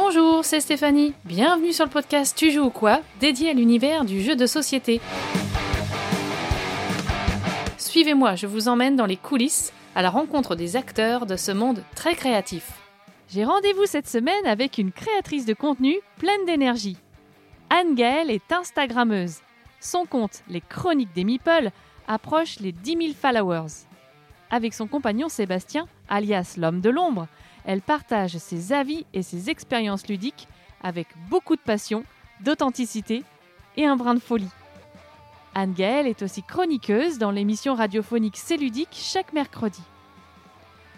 Bonjour, c'est Stéphanie. Bienvenue sur le podcast Tu joues ou quoi dédié à l'univers du jeu de société. Suivez-moi, je vous emmène dans les coulisses à la rencontre des acteurs de ce monde très créatif. J'ai rendez-vous cette semaine avec une créatrice de contenu pleine d'énergie. Anne Gaëlle est Instagrammeuse. Son compte, Les Chroniques des Meeple, approche les 10 000 followers. Avec son compagnon Sébastien, alias l'homme de l'ombre, elle partage ses avis et ses expériences ludiques avec beaucoup de passion, d'authenticité et un brin de folie. Anne Gaëlle est aussi chroniqueuse dans l'émission radiophonique C'est ludique chaque mercredi.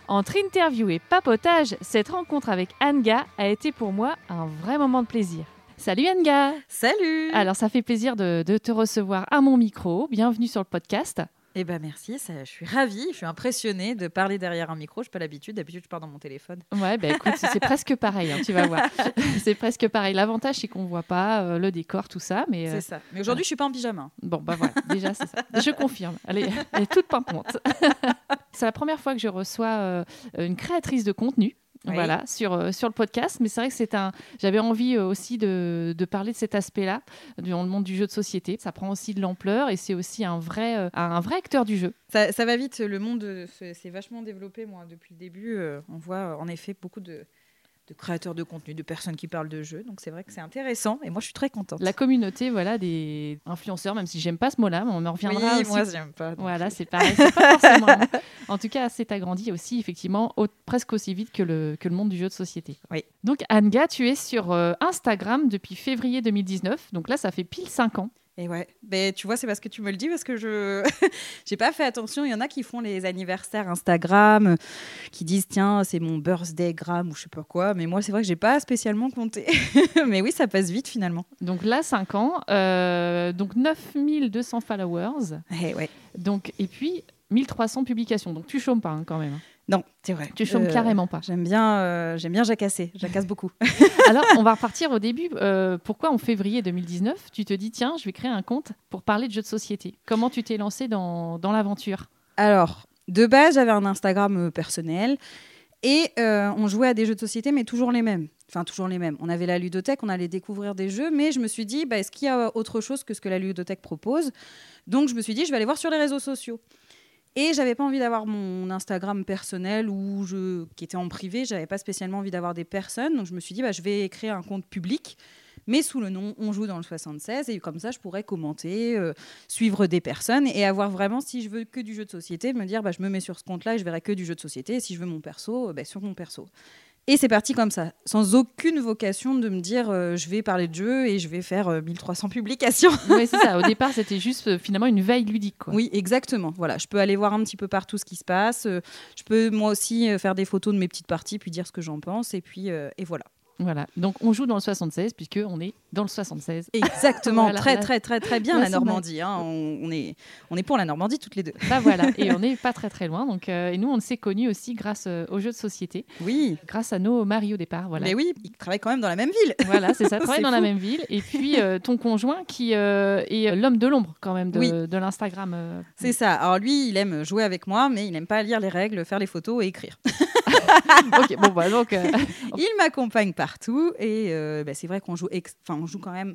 Entre interview et papotage, cette rencontre avec Anga a été pour moi un vrai moment de plaisir. Salut Anga Salut Alors ça fait plaisir de, de te recevoir à mon micro. Bienvenue sur le podcast. Eh ben merci, ça, je suis ravie, je suis impressionnée de parler derrière un micro. Je n'ai pas l'habitude, d'habitude je parle dans mon téléphone. Ouais, bah écoute, c'est presque pareil, hein, tu vas voir. c'est presque pareil. L'avantage c'est qu'on voit pas euh, le décor, tout ça, mais C'est ça. Mais aujourd'hui je suis pas en pyjama. bon bah voilà, déjà c'est ça. Je confirme. Elle est, elle est toute pimpante. c'est la première fois que je reçois euh, une créatrice de contenu. Oui. Voilà, sur, euh, sur le podcast. Mais c'est vrai que c'est un. J'avais envie euh, aussi de, de parler de cet aspect-là dans le monde du jeu de société. Ça prend aussi de l'ampleur et c'est aussi un vrai, euh, un vrai acteur du jeu. Ça, ça va vite, le monde se- s'est vachement développé, moi, depuis le début. on voit en effet beaucoup de, de créateurs de contenu, de personnes qui parlent de jeux. Donc c'est vrai que c'est intéressant et moi je suis très contente. La communauté, voilà, des influenceurs, même si j'aime pas ce mot-là, mais on en oui, reviendra aussi. moi j'aime pas. Voilà, c'est pareil. pas forcément. En tout cas, c'est agrandi aussi, effectivement, au- presque aussi vite que le, que le monde du jeu de société. Oui. Donc, Anga, tu es sur euh, Instagram depuis février 2019. Donc là, ça fait pile 5 ans. Et ouais, mais tu vois, c'est parce que tu me le dis, parce que je j'ai pas fait attention. Il y en a qui font les anniversaires Instagram, euh, qui disent tiens, c'est mon birthday gram ou je sais pas quoi. Mais moi, c'est vrai que j'ai pas spécialement compté. mais oui, ça passe vite finalement. Donc là, 5 ans. euh, donc 9200 followers. Eh ouais. Donc, et puis 1300 publications. Donc tu chômes pas hein, quand même. Non, c'est vrai. Tu chômes Euh, carrément pas. J'aime bien, euh, j'aime bien jacasser. Jacasse beaucoup. Alors, on va repartir au début. Euh, pourquoi en février 2019, tu te dis, tiens, je vais créer un compte pour parler de jeux de société? Comment tu t'es lancé dans, dans l'aventure? Alors, de base, j'avais un Instagram euh, personnel et on jouait à des jeux de société, mais toujours les mêmes. Enfin, toujours les mêmes. On avait la ludothèque, on allait découvrir des jeux, mais je me suis dit, bah, est-ce qu'il y a autre chose que ce que la ludothèque propose? Donc, je me suis dit, je vais aller voir sur les réseaux sociaux. Et j'avais pas envie d'avoir mon Instagram personnel ou je, qui était en privé. J'avais pas spécialement envie d'avoir des personnes. Donc je me suis dit, bah, je vais créer un compte public, mais sous le nom On joue dans le 76. Et comme ça, je pourrais commenter, euh, suivre des personnes et avoir vraiment, si je veux que du jeu de société, me dire, bah, je me mets sur ce compte-là et je verrai que du jeu de société. Et si je veux mon perso, euh, bah, sur mon perso. Et c'est parti comme ça, sans aucune vocation de me dire, euh, je vais parler de jeu et je vais faire euh, 1300 publications. Oui, c'est ça. Au départ, c'était juste euh, finalement une veille ludique. Quoi. Oui, exactement. Voilà, je peux aller voir un petit peu partout ce qui se passe. Euh, je peux moi aussi euh, faire des photos de mes petites parties, puis dire ce que j'en pense, et puis euh, et voilà. Voilà. Donc, on joue dans le 76 puisque on est dans le 76. Exactement, Voilà, très très très très bien Ouais, la Normandie. hein. On, on est on est pour la Normandie toutes les deux. Bah voilà. Et on n'est pas très très loin. Donc, euh, et nous, on s'est connus aussi grâce euh, aux jeux de société, Oui, grâce à nos maris au départ. Voilà. mais oui, ils travaillent quand même dans la même ville. Voilà, c'est ça. Travaille C'est dans la même ville. Et puis, euh, ton conjoint qui est l'homme de l'ombre quand même de, Oui. de l'Instagram. C'est ça. Alors lui, il aime jouer avec moi, mais il n'aime pas lire les règles, faire les photos et écrire. ok, bon, bah, donc, euh, Il m'accompagne partout et euh, bah, c'est vrai qu'on joue, ex- enfin on joue quand même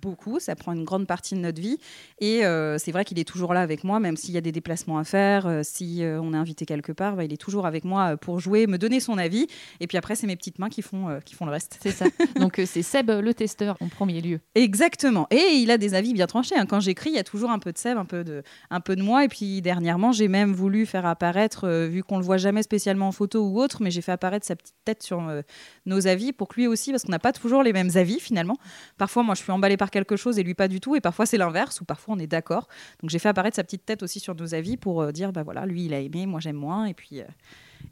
beaucoup, ça prend une grande partie de notre vie et euh, c'est vrai qu'il est toujours là avec moi, même s'il y a des déplacements à faire, euh, si euh, on est invité quelque part, bah, il est toujours avec moi pour jouer, me donner son avis et puis après c'est mes petites mains qui font, qui font le reste. c'est ça. Donc, c'est Seb le testeur en premier lieu. Exactement. Et il a des avis bien tranchés. hein. Quand j'écris, il y a toujours un peu de Seb, un peu de, un peu de moi. Et puis dernièrement, j'ai même voulu faire apparaître, vu qu'on le voit jamais spécialement en photo ou autre, mais j'ai fait apparaître sa petite tête sur nos avis pour que lui aussi, parce qu'on n'a pas toujours les mêmes avis finalement. Parfois, moi, je suis emballée par quelque chose et lui pas du tout. Et parfois, c'est l'inverse, ou parfois, on est d'accord. Donc, j'ai fait apparaître sa petite tête aussi sur nos avis pour euh, dire, bah voilà, lui, il a aimé, moi, j'aime moins. Et puis. euh,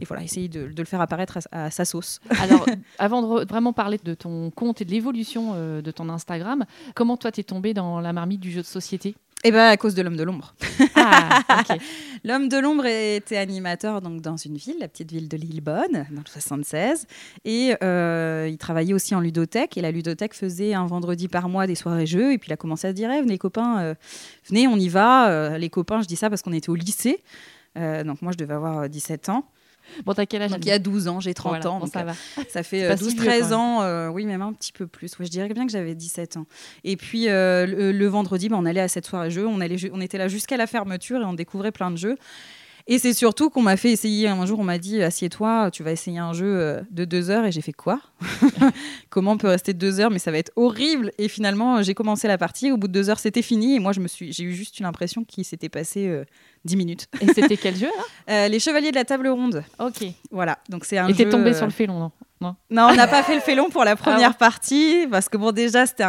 et voilà, essayer de, le faire apparaître à, à sa sauce. Alors, avant de vraiment parler de ton compte et de l'évolution euh, de ton Instagram, comment toi t'es tombé dans la marmite du jeu de société? Et ben à cause de l'homme de l'ombre. Ah. L'homme de l'ombre était animateur donc dans une ville, la petite ville de Lillebonne, dans le 76. Et euh, il travaillait aussi en ludothèque. Et la ludothèque faisait un vendredi par mois des soirées jeux. Et puis il a commencé à se dire Eh, venez, copains, euh, venez, on y va. Euh, les copains, je dis ça parce qu'on était au lycée. Euh, donc moi, je devais avoir euh, 17 ans. Bon, t'as quel âge Donc il y a 12 ans, j'ai 30 Voilà, ans. bon, donc, ça euh, va. Ça fait C'est pas euh, si 12-13 ans, euh, oui, même un petit peu plus. Ouais, je dirais bien que j'avais 17 ans. Et puis euh, le, le vendredi, bah, on allait à cette soirée jeu. On, allait, on était là jusqu'à la fermeture et on découvrait plein de jeux. Et c'est surtout qu'on m'a fait essayer. Un jour, on m'a dit Assieds-toi, tu vas essayer un jeu euh, de deux heures. Et j'ai fait quoi? Comment on peut rester deux heures? Mais ça va être horrible. Et finalement, euh, j'ai commencé la partie. Au bout de deux heures, c'était fini. Et moi, je me suis, j'ai eu juste une impression qu'il s'était passé euh, 10 minutes. Et c'était quel jeu Euh, les Chevaliers de la Table Ronde. Ok. Voilà. Donc c'est un Et t'es tombé euh, sur le félon, non? Non. non, on n'a pas fait le félon pour la première Ah partie parce que bon déjà c'était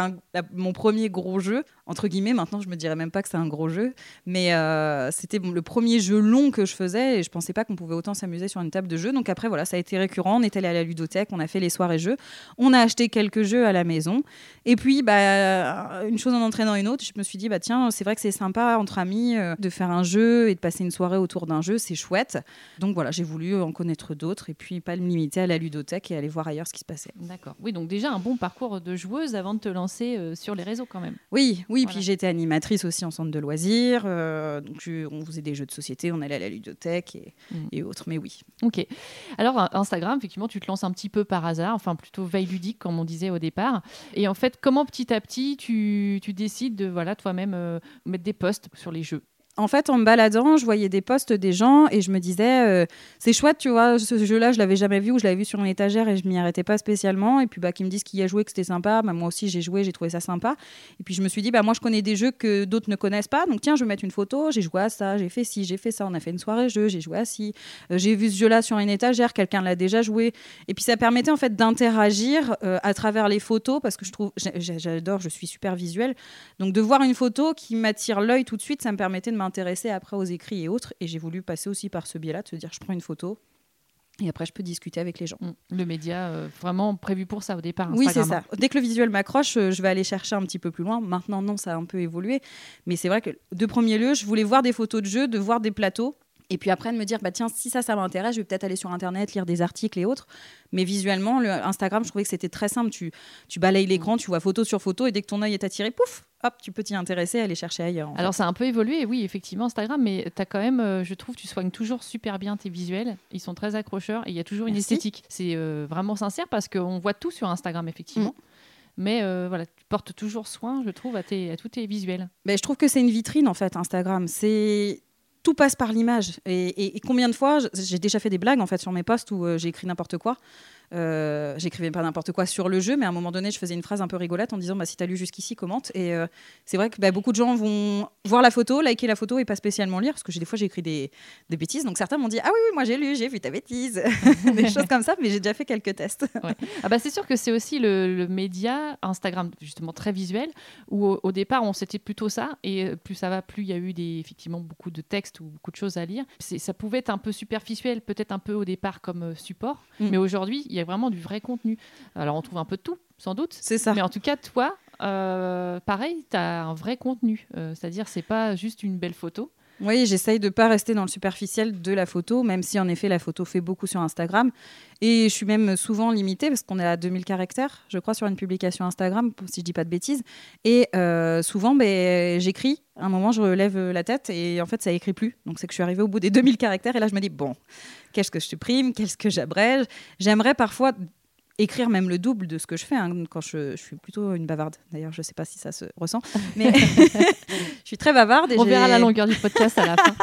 mon premier gros jeu entre guillemets. Maintenant je me dirais même pas que c'est un gros jeu, mais euh, c'était le premier jeu long que je faisais et je pensais pas qu'on pouvait autant s'amuser sur une table de jeu. Donc après voilà ça a été récurrent. On est allé à la ludothèque, on a fait les soirées jeux, on a acheté quelques jeux à la maison et puis bah une chose en entraînant une autre, je me suis dit bah tiens c'est vrai que c'est sympa entre amis euh, de faire un jeu et de passer une soirée autour d'un jeu, c'est chouette. Donc voilà j'ai voulu en connaître d'autres et puis pas me limiter à la ludothèque et aller voir ailleurs ce qui se passait. D'accord. Oui, donc déjà un bon parcours de joueuse avant de te lancer euh, sur les réseaux quand même. Oui, oui, Voilà. puis j'étais animatrice aussi en centre de loisirs. euh, donc je- on faisait des jeux de société, on allait à la ludothèque et, Mm. et autres. Mais oui. Ok. Alors euh, Instagram, effectivement, tu te lances un petit peu par hasard, enfin plutôt veille ludique comme on disait au départ. Et en fait, comment petit à petit tu, tu décides de voilà toi-même euh, mettre des posts sur les jeux? En fait, en me baladant, je voyais des posts des gens et je me disais, euh, c'est chouette, tu vois, ce jeu-là, je l'avais jamais vu ou je l'avais vu sur une étagère et je m'y arrêtais pas spécialement. Et puis, bah, qu'ils me disent qu'il y a joué, que c'était sympa. Bah, moi aussi, j'ai joué, j'ai trouvé ça sympa. Et puis, je me suis dit, bah, moi, je connais des jeux que d'autres ne connaissent pas. Donc, tiens, je vais mettre une photo. J'ai joué à ça, j'ai fait ci, j'ai fait ça. On a fait une soirée jeu, j'ai joué à ci. Euh, j'ai vu ce jeu-là sur une étagère, quelqu'un l'a déjà joué. Et puis, ça permettait en fait d'interagir euh, à travers les photos parce que je trouve, j'adore, je suis super visuelle. Donc, de voir une photo qui m'attire l'œil tout de suite, ça me permettait de m'intéresser après aux écrits et autres. Et j'ai voulu passer aussi par ce biais-là, de se dire, je prends une photo. Et après, je peux discuter avec les gens. Mm. Le média euh, vraiment prévu pour ça au départ. Oui, c'est ça. Dès que le visuel m'accroche, euh, je vais aller chercher un petit peu plus loin. Maintenant, non, ça a un peu évolué. Mais c'est vrai que de premier lieu, je voulais voir des photos de jeux, de voir des plateaux. Et puis après, de me dire, bah tiens, si ça, ça m'intéresse, je vais peut-être aller sur Internet, lire des articles et autres. Mais visuellement, le Instagram, je trouvais que c'était très simple. Tu, tu balayes l'écran, tu vois photo sur photo, et dès que ton œil est attiré, pouf, hop, tu peux t'y intéresser, aller chercher ailleurs. fait. Alors ça a un peu évolué, oui, effectivement, Instagram, mais tu as quand même, euh, je trouve, tu soignes toujours super bien tes visuels. Ils sont très accrocheurs et il y a toujours une Merci. esthétique. C'est euh, vraiment sincère parce qu'on voit tout sur Instagram, effectivement. Mais euh, voilà, tu portes toujours soin, je trouve, à, tes, à tous tes visuels. Ben, je trouve que c'est une vitrine en fait, Instagram. C'est tout passe par l'image. Et, combien de fois j'ai déjà fait des blagues en fait sur mes posts où euh, j'ai écrit n'importe quoi. Euh, J'écrivais pas n'importe quoi sur le jeu, mais à un moment donné, je faisais une phrase un peu rigolote en disant bah, si t'as lu jusqu'ici, commente. Et euh, c'est vrai que bah, beaucoup de gens vont voir la photo, liker la photo et pas spécialement lire, parce que des fois j'ai écrit des, des bêtises. Donc certains m'ont dit ah oui, oui moi j'ai lu, j'ai vu ta bêtise, des choses comme ça. Mais j'ai déjà fait quelques tests. Ah bah c'est sûr que c'est aussi le, le média Instagram justement très visuel où au, au départ on s'était plutôt ça et euh, plus ça va plus il y a eu des effectivement beaucoup de textes ou beaucoup de choses à lire. Ça pouvait être un peu superficiel peut-être un peu au départ comme support Mm. mais aujourd'hui il y a vraiment du vrai contenu. Alors on trouve un peu de tout sans doute C'est ça. mais en tout cas toi euh, pareil tu as un vrai contenu Euh, c'est-à-dire c'est pas juste une belle photo. Oui, j'essaye de pas rester dans le superficiel de la photo, même si en effet la photo fait beaucoup sur Instagram. Et je suis même souvent limitée parce qu'on est à 2000 caractères, je crois, sur une publication Instagram, si je dis pas de bêtises. Et euh, souvent, ben, j'écris. À un moment, je relève la tête et en fait, ça écrit plus. Donc, c'est que je suis arrivée au bout des 2000 caractères et là, je me dis bon, qu'est-ce que je supprime, qu'est-ce que j'abrège? J'aimerais parfois écrire même le double de ce que je fais hein, quand je, je suis plutôt une bavarde. D'ailleurs, je sais pas si ça se ressent, mais je suis très bavarde. Et On verra la longueur du podcast à la fin.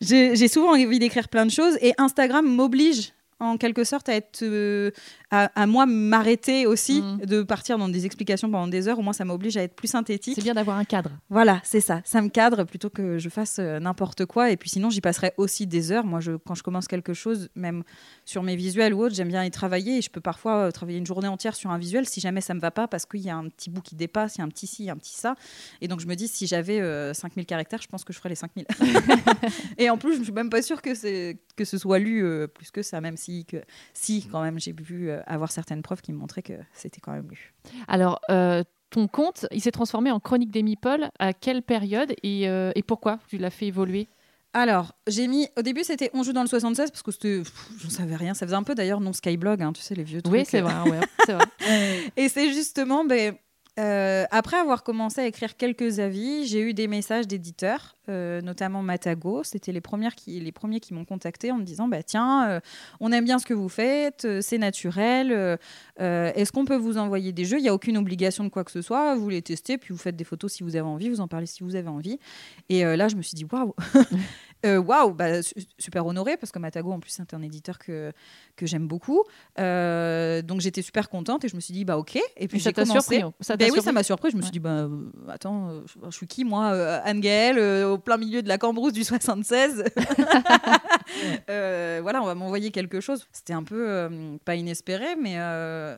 j'ai souvent envie d'écrire plein de choses et Instagram m'oblige en quelque sorte à être euh, à, à moi m'arrêter aussi Mm. de partir dans des explications pendant des heures. Au moins ça m'oblige à être plus synthétique. C'est bien d'avoir un cadre. voilà c'est ça. Ça me cadre plutôt que je fasse euh, n'importe quoi. Et puis sinon j'y passerai aussi des heures. Moi je, quand je commence quelque chose même sur mes visuels ou autres j'aime bien y travailler. Et je peux parfois euh, travailler une journée entière sur un visuel si jamais ça me va pas parce qu'il y a un petit bout qui dépasse il y a un petit ci un petit ça. Et donc je me dis si j'avais euh, 5000 caractères je pense que je ferais les 5000 et en plus je suis même pas sûre que que ce soit lu plus que ça même si que si quand même j'ai pu euh, avoir certaines preuves qui me montraient que c'était quand même lu Alors, euh, ton compte, il s'est transformé en chronique des Meeple. À quelle période et, euh, et pourquoi tu l'as fait évoluer? Alors, j'ai mis. Au début, c'était On joue dans le 76 parce que c'était. J'en savais rien. Ça faisait un peu d'ailleurs non Skyblog, hein, tu sais, les vieux trucs. Oui, c'est vrai. ouais, vrai. Et c'est justement. Ben, euh, après avoir commencé à écrire quelques avis, j'ai eu des messages d'éditeurs notamment Matago. C'était les, premières qui, les premiers qui m'ont contacté en me disant bah, Tiens, on aime bien ce que vous faites, c'est naturel. Est-ce qu'on peut vous envoyer des jeux? Il n'y a aucune obligation de quoi que ce soit. Vous les testez, puis vous faites des photos si vous avez envie, vous en parlez si vous avez envie. Et là, je me suis dit Waouh Euh, waouh, bah, super honorée parce que Matago en plus c'est un éditeur que, que j'aime beaucoup. Euh, donc j'étais super contente et je me suis dit bah ok. Et puis j'ai commencé. Surpris, hein? ça ben oui, ça m'a surpris. Je me suis dit bah euh, attends, je, suis qui moi, Anne Gaëlle, au plein milieu de la Cambrousse du 76. voilà, on va m'envoyer quelque chose. C'était un peu pas inespéré, mais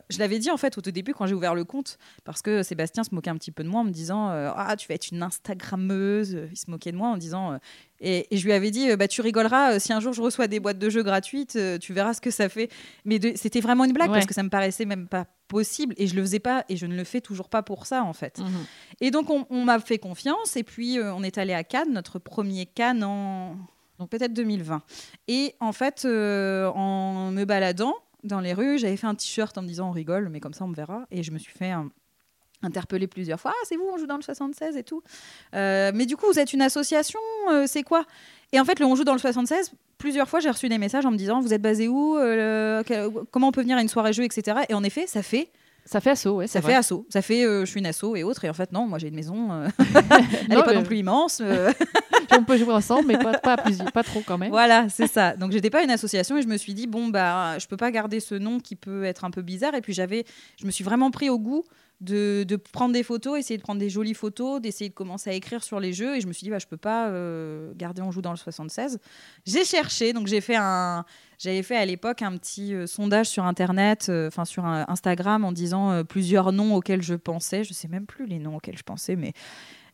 je l'avais dit en fait au tout début quand j'ai ouvert le compte parce que Sébastien se moquait un petit peu de moi en me disant ah tu vas être une Instagrammeuse. Il se moquait de moi en disant et, je lui avais dit, euh, bah, tu rigoleras, euh, si un jour je reçois des boîtes de jeux gratuites, euh, tu verras ce que ça fait. Mais c'était vraiment une blague parce que ça me paraissait même pas possible et je le faisais pas et je ne le fais toujours pas pour ça en fait. Mhm. Et donc on, m'a fait confiance et puis on est allé à Cannes, notre premier Cannes en donc peut-être 2020. Et en fait, en me baladant dans les rues, j'avais fait un t-shirt en me disant on rigole, mais comme ça on me verra. Et je me suis fait un, interpellé plusieurs fois. Ah, c'est vous, on joue dans le 76 et tout. Euh, mais du coup, vous êtes une association, euh, c'est quoi? Et en fait, le On joue dans le 76, plusieurs fois, j'ai reçu des messages en me disant Vous êtes basé où? Euh, Comment on peut venir à une soirée jeu, etc. Et en effet, ça fait. Ça fait assaut, ouais. Ça fait assaut. Ça fait je suis une asso et autres. Et en fait, non, moi j'ai une maison. elle n'est pas non plus immense. on peut jouer ensemble, mais pas, pas, pas trop quand même. Voilà, c'est ça. Donc j'étais pas une association et je me suis dit bon bah je peux pas garder ce nom qui peut être un peu bizarre. Et puis j'avais, je me suis vraiment pris au goût de, prendre des photos, essayer de prendre des jolies photos, d'essayer de commencer à écrire sur les jeux. Et je me suis dit, bah, je peux pas euh, garder On joue dans le 76. J'ai cherché, donc j'ai fait un. J'avais fait à l'époque un petit euh, sondage sur Internet, euh, enfin sur Instagram, en disant plusieurs noms auxquels je pensais. Je sais même plus les noms auxquels je pensais, mais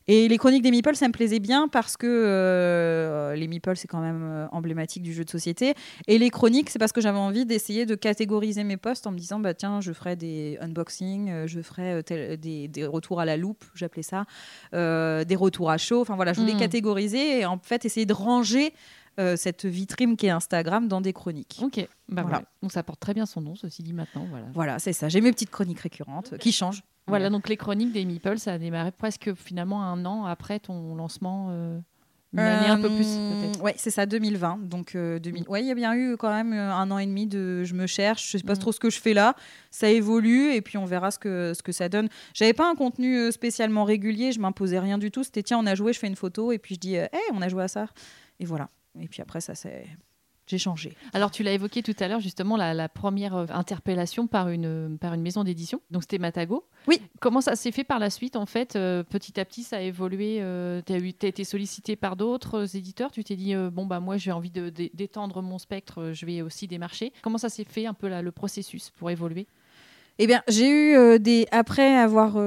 et les chroniques des Meeples, ça me plaisait bien parce que euh, les Meeples, c'est quand même euh, emblématique du jeu de société. Et les chroniques, c'est parce que j'avais envie d'essayer de catégoriser mes posts en me disant, bah tiens, je ferai des unboxings, euh, je ferai des, des, retours à la loupe, j'appelais ça, des retours à chaud. Enfin voilà, je voulais hmm. catégoriser et en fait essayer de ranger cette vitrine qui est Instagram dans des chroniques. Ok, bah voilà. Donc ça porte très bien son nom, ceci dit maintenant. Voilà, voilà c'est ça. J'ai mes petites chroniques récurrentes qui changent. Voilà, donc les chroniques des Meeple, ça a démarré presque finalement un an après ton lancement. Euh, une année un peu plus, euh, peut-être. Oui, c'est ça, 2020. Donc, 2000... ouais, il y a bien eu quand même euh, un an et demi de je me cherche, je sais pas mm. trop ce que je fais là. Ça évolue et puis on verra ce que, ce que ça donne. J'avais pas un contenu spécialement régulier, je m'imposais rien du tout. C'était tiens, on a joué, je fais une photo et puis je dis, hé, on a joué à ça. Et voilà. Et puis après, ça, c'est j'ai changé. Alors, tu l'as évoqué tout à l'heure, justement, la, première euh, interpellation par une, par une maison d'édition. Donc, c'était Matago. Oui. Comment ça s'est fait par la suite, en fait euh, Petit à petit, ça a évolué. Euh, tu as, as, été sollicité par d'autres éditeurs? Tu t'es dit, bon, bah, moi, j'ai envie d'étendre mon spectre, je vais aussi démarcher. Comment ça s'est fait, un peu le processus pour évoluer? Eh bien, j'ai eu des. Après avoir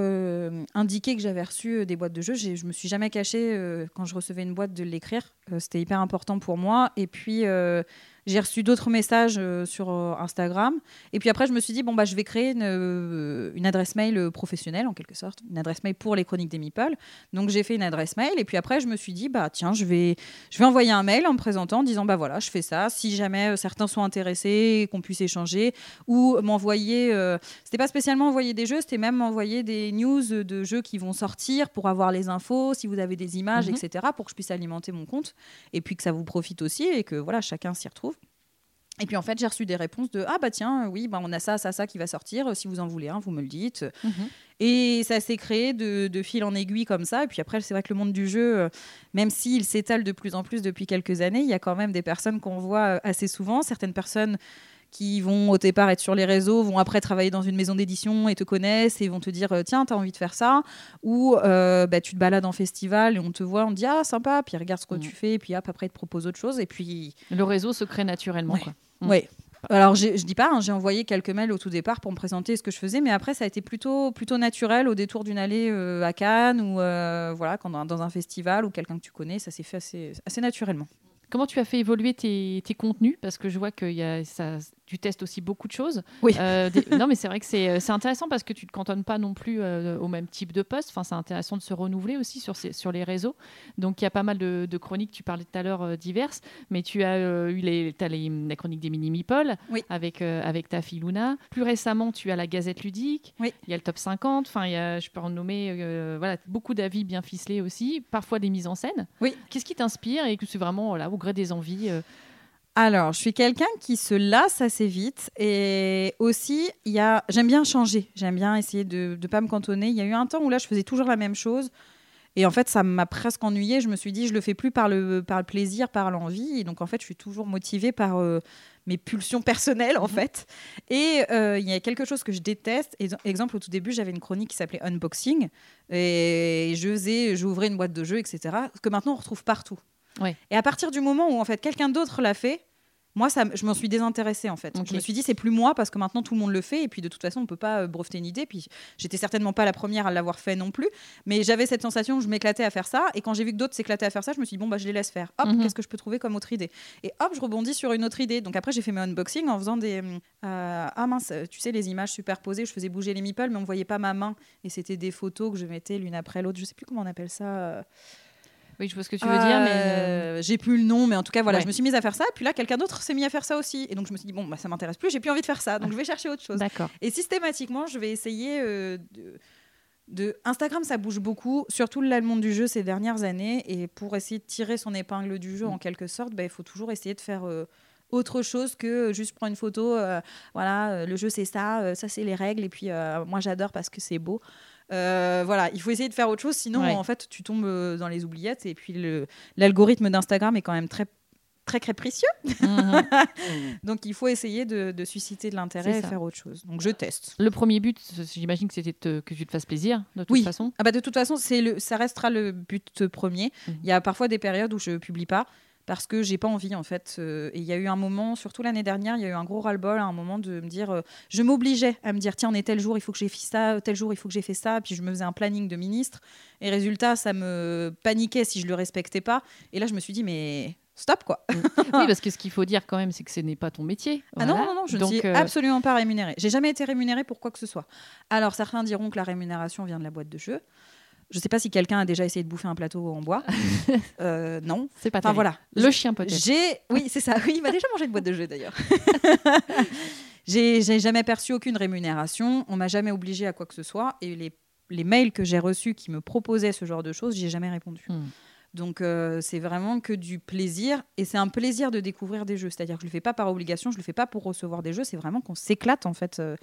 indiqué que j'avais reçu des boîtes de jeux, je me suis jamais cachée quand je recevais une boîte de l'écrire. C'était hyper important pour moi. Et puis, j'ai reçu d'autres messages euh, sur euh, Instagram. Et puis après, je me suis dit, bon, bah, je vais créer une, euh, une, adresse mail professionnelle, en quelque sorte, une adresse mail pour les chroniques des Meeple. Donc j'ai fait une adresse mail. Et puis après, je me suis dit, bah, tiens, je vais, je vais envoyer un mail en me présentant, en disant, bah voilà, je fais ça. Si jamais certains sont intéressés, qu'on puisse échanger, ou m'envoyer. c'était pas spécialement envoyer des jeux, c'était même envoyer des news de jeux qui vont sortir pour avoir les infos, si vous avez des images, mhm. etc., pour que je puisse alimenter mon compte. Et puis que ça vous profite aussi et que voilà, chacun s'y retrouve. Et puis en fait, j'ai reçu des réponses de Ah bah tiens, oui, bah, on a ça, ça, ça qui va sortir. Si vous en voulez un, vous me le dites. Mhm. Et ça s'est créé de, fil en aiguille comme ça. Et puis après, c'est vrai que le monde du jeu, euh, même s'il s'étale de plus en plus depuis quelques années, il y a quand même des personnes qu'on voit euh, assez souvent. Certaines personnes qui vont au départ être sur les réseaux, vont après travailler dans une maison d'édition et te connaissent et vont te dire euh, tiens, tu as envie de faire ça. Ou bah, tu te balades en festival et on te voit, on te dit ah sympa, puis regarde ce que mm. tu fais, et puis hop, après, ils te propose autre chose. Et puis. Le réseau se crée naturellement. Quoi. Mm. Oui. Alors, je dis pas, hein, j'ai envoyé quelques mails au tout départ pour me présenter ce que je faisais, mais après, ça a été plutôt, plutôt naturel au détour d'une allée euh, à Cannes ou euh, voilà, quand, dans un festival ou quelqu'un que tu connais, ça s'est fait assez, assez naturellement. Comment tu as fait évoluer tes, tes contenus? Parce que je vois que y a, ça, tu testes aussi beaucoup de choses. Oui. Euh, des- non, mais c'est vrai que c'est euh, intéressant parce que tu ne te cantonnes pas non plus euh, au même type de poste. Enfin, c'est intéressant de se renouveler aussi sur, ces- sur les réseaux. Donc, il y a pas mal de, de chroniques, tu parlais tout à l'heure, euh, diverses, mais tu as eu les, t'as les, la chronique des mini meeple Oui. avec, avec ta fille Luna. Plus récemment, tu as la Gazette ludique. Oui. Il y a le top 50. Enfin, il y a, je peux en nommer voilà, beaucoup d'avis bien ficelés aussi, parfois des mises en scène. Oui. Qu'est-ce qui t'inspire et que c'est vraiment voilà, au gré des envies Alors, je suis quelqu'un qui se lasse assez vite et aussi, il y a, j'aime bien changer, j'aime bien essayer de ne pas me cantonner. Il y a eu un temps où là, je faisais toujours la même chose et en fait, ça m'a presque ennuyé. Je me suis dit, je le fais plus par le, par le plaisir, par l'envie. Et donc, en fait, je suis toujours motivée par euh, mes pulsions personnelles, en fait. Et euh, il y a quelque chose que je déteste. Ex- Exemple, au tout début, j'avais une chronique qui s'appelait Unboxing et je faisais, j'ouvrais une boîte de jeux, etc. Que maintenant, on retrouve partout. Et à partir du moment où, en fait, quelqu'un d'autre l'a fait, moi, ça, je m'en suis désintéressée en fait. Ok. Je me suis dit, c'est plus moi parce que maintenant tout le monde le fait et puis de toute façon, on peut pas euh, breveter une idée. Puis j'étais certainement pas la première à l'avoir fait non plus, mais j'avais cette sensation où je m'éclatais à faire ça. Et quand j'ai vu que d'autres s'éclataient à faire ça, je me suis dit, bon, bah, je les laisse faire. Hop, Mhm. qu'est-ce que je peux trouver comme autre idée? Et hop, je rebondis sur une autre idée. Donc après, j'ai fait mes unboxings en faisant des. euh, ah mince, tu sais, les images superposées, je faisais bouger les meeples, mais on voyait pas ma main. Et c'était des photos que je mettais l'une après l'autre. Je sais plus comment on appelle ça. euh, Oui, je vois ce que tu veux dire, mais. euh, euh, j'ai plus le nom, mais en tout cas, voilà, Ouais. je me suis mise à faire ça. Puis là, quelqu'un d'autre s'est mis à faire ça aussi. Et donc, je me suis dit, bon, bah, ça m'intéresse plus, j'ai plus envie de faire ça. Donc, je vais chercher autre chose. D'accord. Et systématiquement, je vais essayer euh, de, de- Instagram, ça bouge beaucoup, surtout le monde du jeu ces dernières années. Et pour essayer de tirer son épingle du jeu, Mm. en quelque sorte, bah, il faut toujours essayer de faire. euh, autre chose que juste prendre une photo, euh, voilà, euh, le jeu c'est ça, euh, ça c'est les règles, et puis moi j'adore parce que c'est beau. Euh, voilà, il faut essayer de faire autre chose, sinon Ouais. en fait tu tombes euh, dans les oubliettes, et puis l'algorithme d'Instagram est quand même très très capricieux, Mhm. donc il faut essayer de, de susciter de l'intérêt et faire autre chose. Donc je teste. Le premier but, j'imagine que c'était que tu te fasses plaisir, de toute Oui. façon. Ah bah de toute façon, c'est le, ça restera le but premier. Mhm. Il y a parfois des périodes où je publie pas parce que j'ai pas envie en fait. Euh, et il y a eu un moment, surtout l'année dernière, il y a eu un gros ras-le-bol, à un moment de me dire, euh, je m'obligeais à me dire tiens on est tel jour, il faut que j'ai fait ça, tel jour il faut que j'ai fait ça. Puis je me faisais un planning de ministre. Et résultat, ça me paniquait si je le respectais pas. Et là je me suis dit mais stop quoi. Oui, parce que ce qu'il faut dire quand même, c'est que ce n'est pas ton métier. Ah non, non, non, je Donc, ne suis euh, absolument pas rémunérée. J'ai jamais été rémunérée pour quoi que ce soit. Alors, certains diront que la rémunération vient de la boîte de jeu. Je ne sais pas si quelqu'un a déjà essayé de bouffer un plateau en bois. Euh, non. c'est pas Enfin, terrible. voilà. Le chien peut-être. J'ai, oui, c'est ça. Oui, il m'a déjà mangé une boîte de jeu d'ailleurs. j'ai, j'ai jamais perçu aucune rémunération. On m'a jamais obligé à quoi que ce soit. Et les, les mails que j'ai reçus qui me proposaient ce genre de choses, j'ai jamais répondu. Hmm. Donc euh, c'est vraiment que du plaisir et c'est un plaisir de découvrir des jeux. C'est-à-dire que je le fais pas par obligation, je le fais pas pour recevoir des jeux. C'est vraiment qu'on s'éclate en fait euh,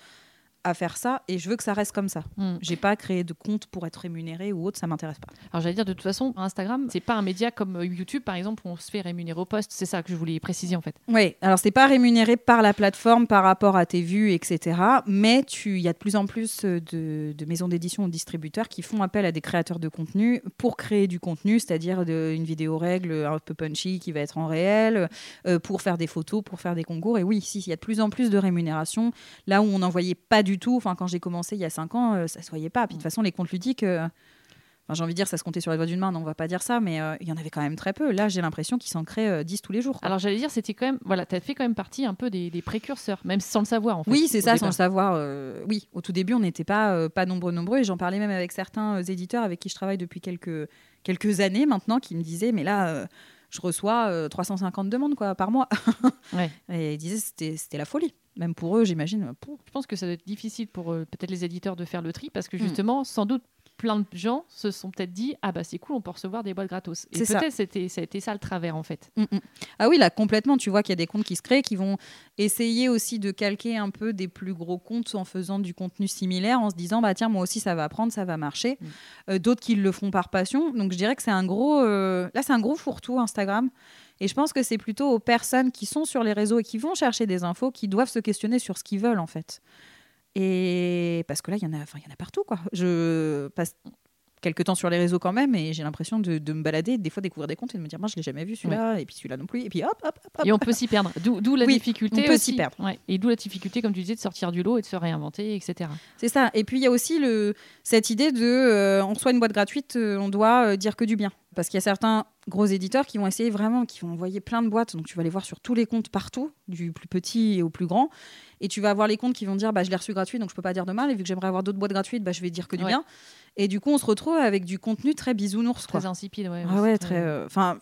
à faire ça et je veux que ça reste comme ça. Hmm. J'ai pas créé de compte pour être rémunéré ou autre, ça m'intéresse pas. Alors j'allais dire de toute façon, Instagram, c'est pas un média comme euh, YouTube par exemple où on se fait rémunérer au poste. C'est ça que je voulais préciser en fait. Oui, alors c'est pas rémunéré par la plateforme par rapport à tes vues, etc. Mais tu, il y a de plus en plus euh, de, de maisons d'édition ou distributeurs qui font appel à des créateurs de contenu pour créer du contenu, c'est-à-dire une vidéo règle un peu punchy qui va être en réel, euh, pour faire des photos, pour faire des concours. Et oui, si, il y a de plus en plus de rémunération. Là où on n'en voyait pas du tout, enfin quand j'ai commencé il y a cinq ans, euh, ça se voyait pas. Puis de toute façon, les comptes ludiques. euh, Enfin, j'ai envie de dire, ça se comptait sur les doigts d'une main, non, on va pas dire ça, mais euh, il y en avait quand même très peu. Là, j'ai l'impression qu'ils s'en créent euh, 10 tous les jours. quoi. Alors j'allais dire, c'était quand même, voilà, t'as fait quand même partie un peu des, des précurseurs, même sans le savoir en fait. Oui, c'est ça, départ. sans le savoir. euh, oui, au tout début, on n'était pas, euh, pas nombreux, nombreux. Et j'en parlais même avec certains euh, éditeurs avec qui je travaille depuis quelques, quelques années maintenant, qui me disaient, mais là, euh, je reçois euh, 350 demandes quoi, par mois. Ouais. Et ils disaient, c'était c'était la folie. Même pour eux, j'imagine. Je pense que ça doit être difficile pour euh, peut-être les éditeurs de faire le tri parce que Hmm. justement, sans doute, plein de gens se sont peut-être dit ah bah c'est cool, on peut recevoir des boîtes gratos. Et C'est ça. peut-être c'était ça a été ça le travers en fait. Mm, mm. Ah oui, là, complètement. Tu vois qu'il y a des comptes qui se créent, qui vont essayer aussi de calquer un peu des plus gros comptes en faisant du contenu similaire, en se disant, bah tiens, moi aussi, ça va prendre, ça va marcher. Mm. Euh, D'autres qui le font par passion. Donc, je dirais que c'est un gros... euh, Là, c'est un gros fourre-tout, Instagram. Et je pense que c'est plutôt aux personnes qui sont sur les réseaux et qui vont chercher des infos qui doivent se questionner sur ce qu'ils veulent, en fait. Et parce que là, il y en a, enfin, il y en partout, quoi. Je quelques temps sur les réseaux quand même et j'ai l'impression de, de me balader, des fois découvrir des comptes et de me dire, moi, je l'ai jamais vu celui-là, et puis celui-là non plus, et puis hop, hop, hop, hop. Et on peut s'y perdre. D'où la Oui, difficulté on peut s'y perdre. Ouais. Et d'où la difficulté, comme tu disais, de sortir du lot et de se réinventer, etc. C'est ça. Et puis il y a aussi le, cette idée de, euh, on reçoit une boîte gratuite, euh, on doit euh, dire que du bien. Parce qu'il y a certains gros éditeurs qui vont essayer vraiment, qui vont envoyer plein de boîtes. Donc tu vas les voir sur tous les comptes partout, du plus petit au plus grand. Et tu vas avoir les comptes qui vont dire bah, je l'ai reçu gratuit, donc je peux pas dire de mal. Et vu que j'aimerais avoir d'autres boîtes gratuites, bah, je vais dire que du Ouais. bien. Et du coup, on se retrouve avec du contenu très bisounours. Quoi. Très insipide, ouais. Ah ouais, très. euh, Enfin,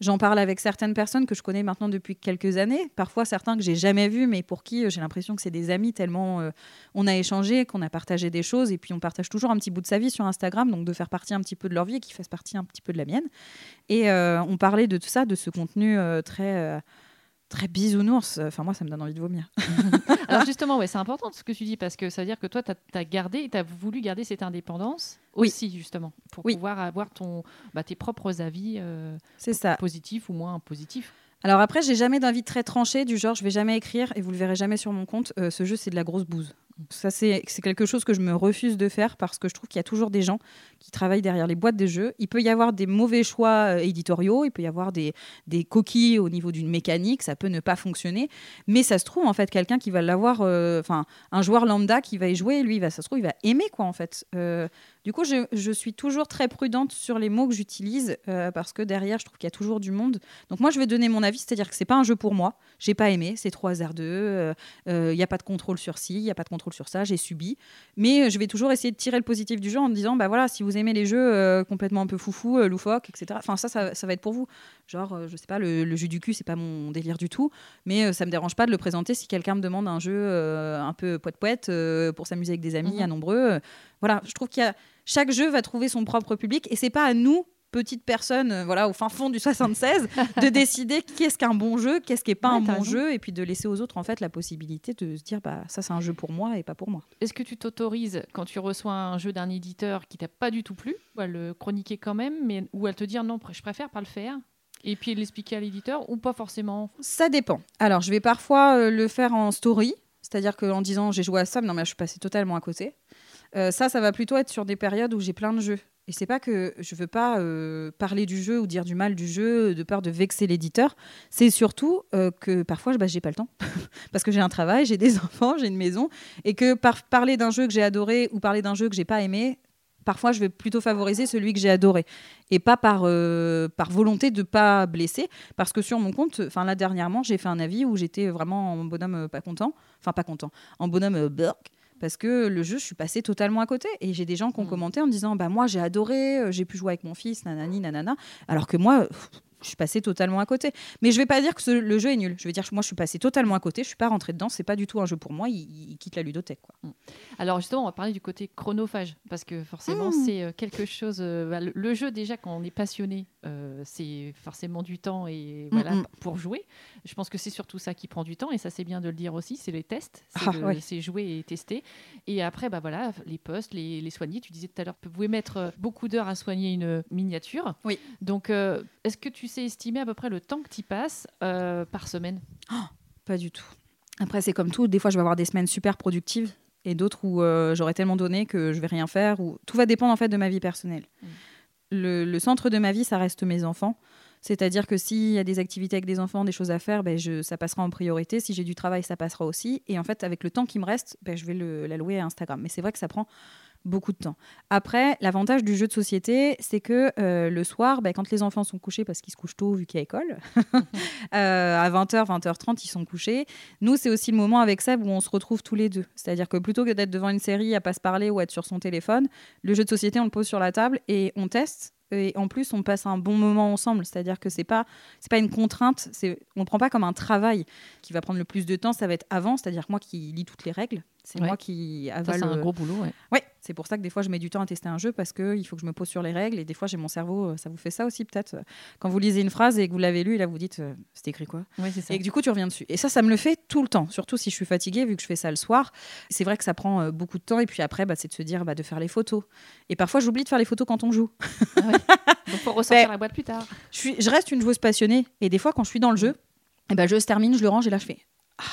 j'en parle avec certaines personnes que je connais maintenant depuis quelques années. Parfois, certains que j'ai jamais vus, mais pour qui euh, j'ai l'impression que c'est des amis tellement euh, on a échangé, qu'on a partagé des choses, et puis on partage toujours un petit bout de sa vie sur Instagram, donc de faire partie un petit peu de leur vie et qu'ils fassent partie un petit peu de la mienne. Et euh, on parlait de tout ça, de ce contenu euh, très. Euh, Très bisounours. Enfin, moi, ça me donne envie de vomir. Alors justement, ouais, c'est important ce que tu dis parce que ça veut dire que toi, tu as, gardé, tu as voulu garder cette indépendance Oui. aussi, justement, pour Oui. pouvoir avoir ton, bah, tes propres avis euh, C'est ça. positifs ou moins positifs. Alors après, j'ai jamais d'avis très tranché du genre je vais jamais écrire et vous le verrez jamais sur mon compte. euh, ce jeu c'est de la grosse bouse. Ça c'est quelque chose que je me refuse de faire parce que je trouve qu'il y a toujours des gens qui travaillent derrière les boîtes des jeux. Il peut y avoir des mauvais choix euh, éditoriaux, il peut y avoir des, coquilles au niveau d'une mécanique, ça peut ne pas fonctionner, mais ça se trouve en fait quelqu'un qui va l'avoir, euh, enfin un joueur lambda qui va y jouer, lui va, ça se trouve il va aimer quoi en fait. Euh, du coup, je, suis toujours très prudente sur les mots que j'utilise parce que derrière, je trouve qu'il y a toujours du monde. Donc moi, je vais donner mon avis, c'est-à-dire que c'est pas un jeu pour moi. J'ai pas aimé, c'est trop hasardeux. Il n'y a pas de contrôle sur ci, il y a pas de contrôle sur ça. J'ai subi, mais euh, je vais toujours essayer de tirer le positif du jeu en me disant, bah voilà, si vous aimez les jeux euh, complètement un peu foufou, euh, loufoques, etc. Enfin ça, ça, ça va être pour vous. Genre, euh, je sais pas, le, le jeu du cul, c'est pas mon délire du tout, mais euh, ça me dérange pas de le présenter si quelqu'un me demande un jeu un peu poète poète pour s'amuser avec des amis Mhm. à nombreux. voilà, je trouve qu'il y a chaque jeu va trouver son propre public et c'est pas à nous petites personnes euh, voilà au fin fond du 76 de décider qu'est-ce qu'un bon jeu qu'est-ce qui est pas Ouais, un bon raison. jeu et puis de laisser aux autres en fait la possibilité de se dire bah ça c'est un jeu pour moi et pas pour moi. Est-ce que tu t'autorises, quand tu reçois un jeu d'un éditeur qui t'a pas du tout plu, à le chroniquer quand même, mais ou à te dire non, je préfère pas le faire, et puis l'expliquer à l'éditeur, ou pas forcément? Ça dépend. Alors je vais parfois euh, le faire en story c'est-à-dire qu'en disant j'ai joué à ça mais non mais je suis passée totalement à côté. Euh, ça ça va plutôt être sur des périodes où j'ai plein de jeux et c'est pas que je veux pas euh, parler du jeu ou dire du mal du jeu de peur de vexer l'éditeur. C'est surtout euh, que parfois bah, j'ai pas le temps. Parce que j'ai un travail, j'ai des enfants, j'ai une maison, et que par parler d'un jeu que j'ai adoré ou parler d'un jeu que j'ai pas aimé, parfois je vais plutôt favoriser celui que j'ai adoré. Et pas par euh, par volonté de pas blesser, parce que sur mon compte, enfin là dernièrement, j'ai fait un avis où j'étais vraiment en bonhomme pas content, enfin pas content, en bonhomme euh, burk, parce que le jeu, je suis passée totalement à côté. Et j'ai des gens qui ont Mm. commenté en me disant Bah, moi, j'ai adoré, euh, j'ai pu jouer avec mon fils, nanani, nanana. Alors que moi, pff, je suis passée totalement à côté. Mais je vais pas dire que ce- le jeu est nul. Je vais dire que moi, je suis passée totalement à côté. Je suis pas rentrée dedans. C'est pas du tout un jeu pour moi. Il, il quitte la ludothèque. Quoi. Alors justement, on va parler du côté chronophage, parce que forcément, Mmh. c'est euh, quelque chose... euh, bah, le, le jeu, déjà, quand on est passionné, euh, c'est forcément du temps et voilà, Mm, mm. pour jouer. Je pense que c'est surtout ça qui prend du temps, et ça c'est bien de le dire aussi, c'est les tests, c'est Ah, ouais. c'est jouer et tester. Et après, bah, voilà, les posts, les, les soigner. Tu disais tout à l'heure, vous pouvez mettre beaucoup d'heures à soigner une miniature. Oui. Donc, euh, est-ce que tu sais estimer à peu près le temps que tu passes euh, par semaine? Pas du tout. Après, c'est comme tout. Des fois, je vais avoir des semaines super productives et d'autres où euh, j'aurai tellement donné que je vais rien faire. Ou... Tout va dépendre en fait de ma vie personnelle. Mm. Le, le centre de ma vie, ça reste mes enfants. C'est-à-dire que s'il y a des activités avec des enfants, des choses à faire, ben je, ça passera en priorité. Si j'ai du travail, ça passera aussi. Et en fait, avec le temps qui me reste, ben je vais l'allouer à Instagram. Mais c'est vrai que ça prend beaucoup de temps. Après, l'avantage du jeu de société, c'est que euh, le soir, ben, quand les enfants sont couchés, parce qu'ils se couchent tôt vu qu'il y a école, euh, à 20h, 20h30, ils sont couchés. Nous, c'est aussi le moment avec Seb où on se retrouve tous les deux. C'est-à-dire que plutôt que d'être devant une série à pas se parler ou être sur son téléphone, le jeu de société, on le pose sur la table et on teste. Et en plus, on passe un bon moment ensemble. C'est-à-dire que c'est pas, c'est pas une contrainte. C'est, on le prend pas comme un travail qui va prendre le plus de temps. Ça va être avant, c'est-à-dire moi qui lis toutes les règles. C'est Ouais. moi qui avale. c'est un gros boulot, ouais. Ouais, c'est pour ça que des fois je mets du temps à tester un jeu parce qu'il faut que je me pose sur les règles et des fois j'ai mon cerveau, euh, ça vous fait ça aussi peut-être. euh, Quand vous lisez une phrase et que vous l'avez lue, là vous dites euh, c'est écrit quoi Ouais, c'est ça. Et que du coup tu reviens dessus. Et ça, ça me le fait tout le temps, surtout si je suis fatiguée vu que je fais ça le soir. C'est vrai que ça prend euh, beaucoup de temps et puis après bah, c'est de se dire bah, de faire les photos. Et parfois j'oublie de faire les photos quand on joue. Ah ouais. Donc, pour ressortir Ben, la boîte plus tard. Je, suis, je reste une joueuse passionnée et des fois quand je suis dans le jeu, et ben, je se termine, je le range et là je fais ah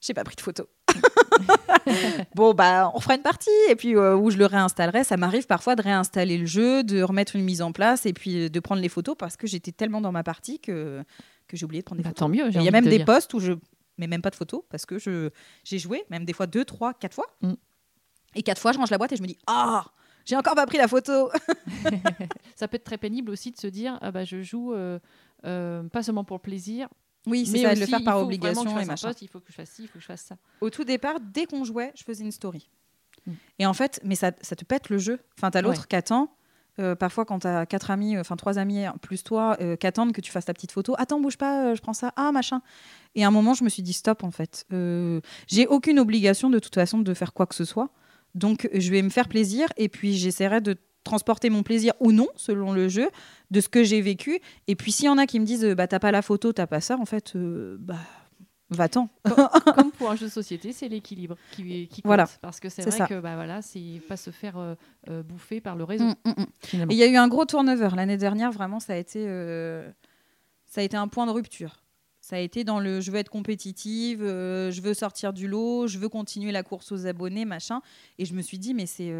j'ai pas pris de photos. bon bah on fera une partie et puis euh, où je le réinstallerai. Ça m'arrive parfois de réinstaller le jeu, de remettre une mise en place et puis euh, de prendre les photos parce que j'étais tellement dans ma partie que que j'ai oublié de prendre des Bah, photos. tant mieux. Il y a même de des dire. postes où je mets même pas de photos parce que je j'ai joué même des fois deux, trois, quatre fois. Mm. Et quatre fois je range la boîte et je me dis ah J'ai encore pas pris la photo. ça peut être très pénible aussi de se dire ah bah, je joue euh, euh, pas seulement pour le plaisir. Oui, c'est ça, de le faire il par faut obligation vraiment que je et machin. il faut que je fasse ci, il faut que je fasse ça. Au tout départ, dès qu'on jouait, je faisais une story. Mm. Et en fait, mais ça, ça te pète le jeu. Enfin, t'as l'autre Ouais. qui attend. euh, parfois, quand t'as quatre amis, enfin trois amis plus toi, euh, qui attendent que tu fasses ta petite photo. Attends, bouge pas, euh, je prends ça. Ah, machin. Et à un moment, je me suis dit stop, en fait. J'ai aucune obligation de toute façon de faire quoi que ce soit. Donc, je vais me faire plaisir et puis j'essaierai de transporter mon plaisir ou non, selon le jeu, de ce que j'ai vécu. Et puis, s'il y en a qui me disent, euh, bah, t'as pas la photo, t'as pas ça, en fait, euh, bah, va-t'en. Comme pour un jeu de société, c'est l'équilibre qui, qui compte. Voilà, Parce que c'est vrai ça. que bah, voilà, c'est pas se faire euh, bouffer par le réseau, Mm, mm, mm. Et il y a eu un gros turnover l'année dernière, vraiment, ça a été, euh, ça a été un point de rupture. Ça a été dans le je veux être compétitive, euh, je veux sortir du lot, je veux continuer la course aux abonnés, machin. Et je me suis dit, mais c'est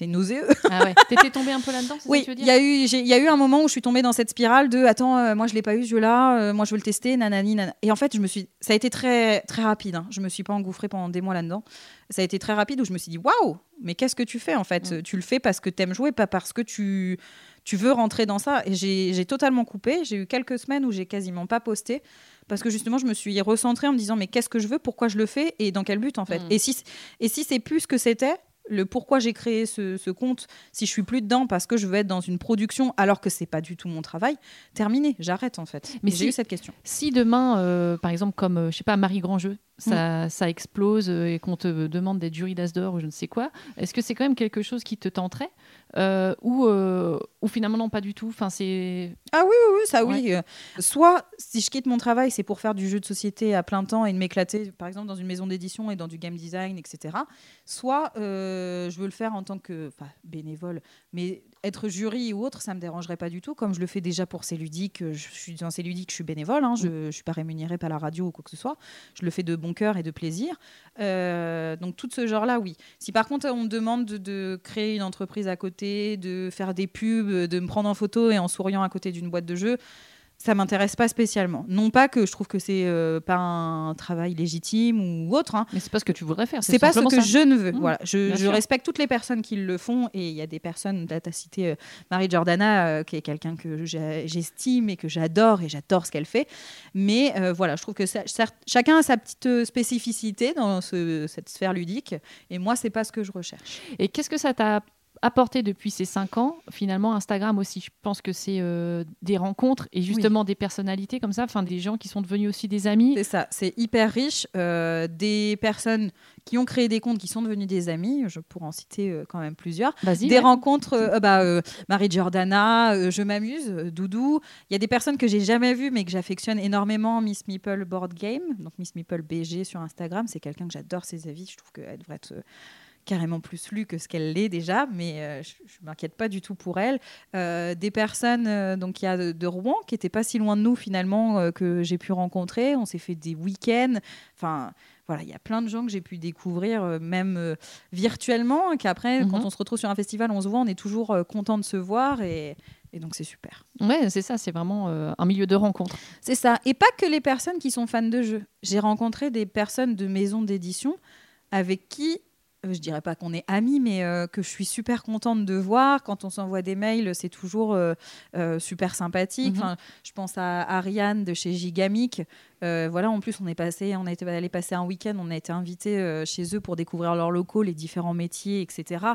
c'est nauséeux. Ah ouais, t'étais tombé un peu là-dedans, Oui, il y, a eu- il y a eu un moment où je suis tombée dans cette spirale de attends, euh, moi je l'ai pas eu ce jeu-là, euh, moi je veux le tester, nanani, nanana. Et en fait, je me suis, ça a été très très rapide. hein. Je me suis pas engouffrée pendant des mois là-dedans. Ça a été très rapide où je me suis dit waouh, mais qu'est-ce que tu fais en fait? Tu le fais parce que t'aimes jouer, pas parce que tu tu veux rentrer dans ça. Et j'ai totalement coupé. J'ai eu quelques semaines où j'ai quasiment pas posté parce que justement je me suis recentrée en me disant mais qu'est-ce que je veux, pourquoi je le fais? Et dans quel but en fait? Mm. Et si et si c'est plus ce que c'était le pourquoi j'ai créé ce, ce compte, si je suis plus dedans parce que je veux être dans une production alors que c'est pas du tout mon travail, terminé, j'arrête en fait. Mais j'ai eu cette question. Si demain, euh, par exemple, comme, euh, je sais pas, Marie Grandjeu, ça, Mm. ça explose euh, et qu'on te demande d'être jury d'As d'or ou je ne sais quoi, est-ce que c'est quand même quelque chose qui te tenterait euh, ou, euh, ou finalement non, pas du tout? Enfin, c'est... Ah oui, oui, oui, ça oui. Soit si je quitte mon travail, c'est pour faire du jeu de société à plein temps et de m'éclater, par exemple dans une maison d'édition et dans du game design, etc. Soit euh, je veux le faire en tant que bénévole, mais être jury ou autre, ça me dérangerait pas du tout. Comme je le fais déjà pour C'est ludique, je suis dans C'est ludique, je suis bénévole, hein, je, je suis pas rémunérée par la radio ou quoi que ce soit. Je le fais de bon cœur et de plaisir. Euh, donc tout ce genre-là, oui. Si par contre on me demande de, de créer une entreprise à côté, de faire des pubs, de me prendre en photo et en souriant à côté d'une boîte de jeux, ça m'intéresse pas spécialement. Non pas que je trouve que c'est euh, pas un travail légitime ou autre. hein. Mais c'est pas ce que tu voudrais faire. C'est pas ce que ça. je ne veux. Mmh, voilà, je, respecte toutes les personnes qui le font et il y a des personnes. Tu as cité euh, Marie Giordana, euh, qui est quelqu'un que j'estime et que j'adore et j'adore ce qu'elle fait. Mais euh, voilà, je trouve que ça- chacun a sa petite spécificité dans ce- cette sphère ludique et moi, c'est pas ce que je recherche. Et qu'est-ce que ça t'a apporté depuis ces cinq ans Finalement, Instagram aussi, je pense que c'est euh, des rencontres et justement des personnalités comme ça, enfin des gens qui sont devenus aussi des amis. C'est ça, c'est hyper riche. Euh, des personnes qui ont créé des comptes qui sont devenus des amis, je pourrais en citer euh, quand même plusieurs. Des ouais. rencontres, bah, Marie Giordana, je m'amuse, Doudou. Il y a des personnes que j'ai jamais vues mais que j'affectionne énormément. Miss Meeple Board Game, donc Miss Meeple BG sur Instagram, c'est quelqu'un que j'adore ses avis. Je trouve qu'elle devrait être carrément plus lue que ce qu'elle l'est déjà, mais euh, je, je m'inquiète pas du tout pour elle. Euh, des personnes, euh, donc il y a de, de Rouen qui étaient pas si loin de nous finalement que j'ai pu rencontrer. On s'est fait des week-ends. Enfin. Voilà, il y a plein de gens que j'ai pu découvrir, même virtuellement, qu'après, Mhm. quand on se retrouve sur un festival, on se voit, on est toujours content de se voir, et, et donc c'est super. Ouais, c'est ça, c'est vraiment euh, un milieu de rencontre. C'est ça. Et pas que les personnes qui sont fans de jeux. J'ai rencontré des personnes de maisons d'édition avec qui, je dirais pas qu'on est amis, mais euh, que je suis super contente de voir. Quand on s'envoie des mails, c'est toujours euh, euh, super sympathique. Mhm. Enfin, je pense à Ariane de chez Gigamic. Euh, voilà, en plus, on est passé, on allé passer un week-end, on a été invité euh, chez eux pour découvrir leurs locaux, les différents métiers, etc.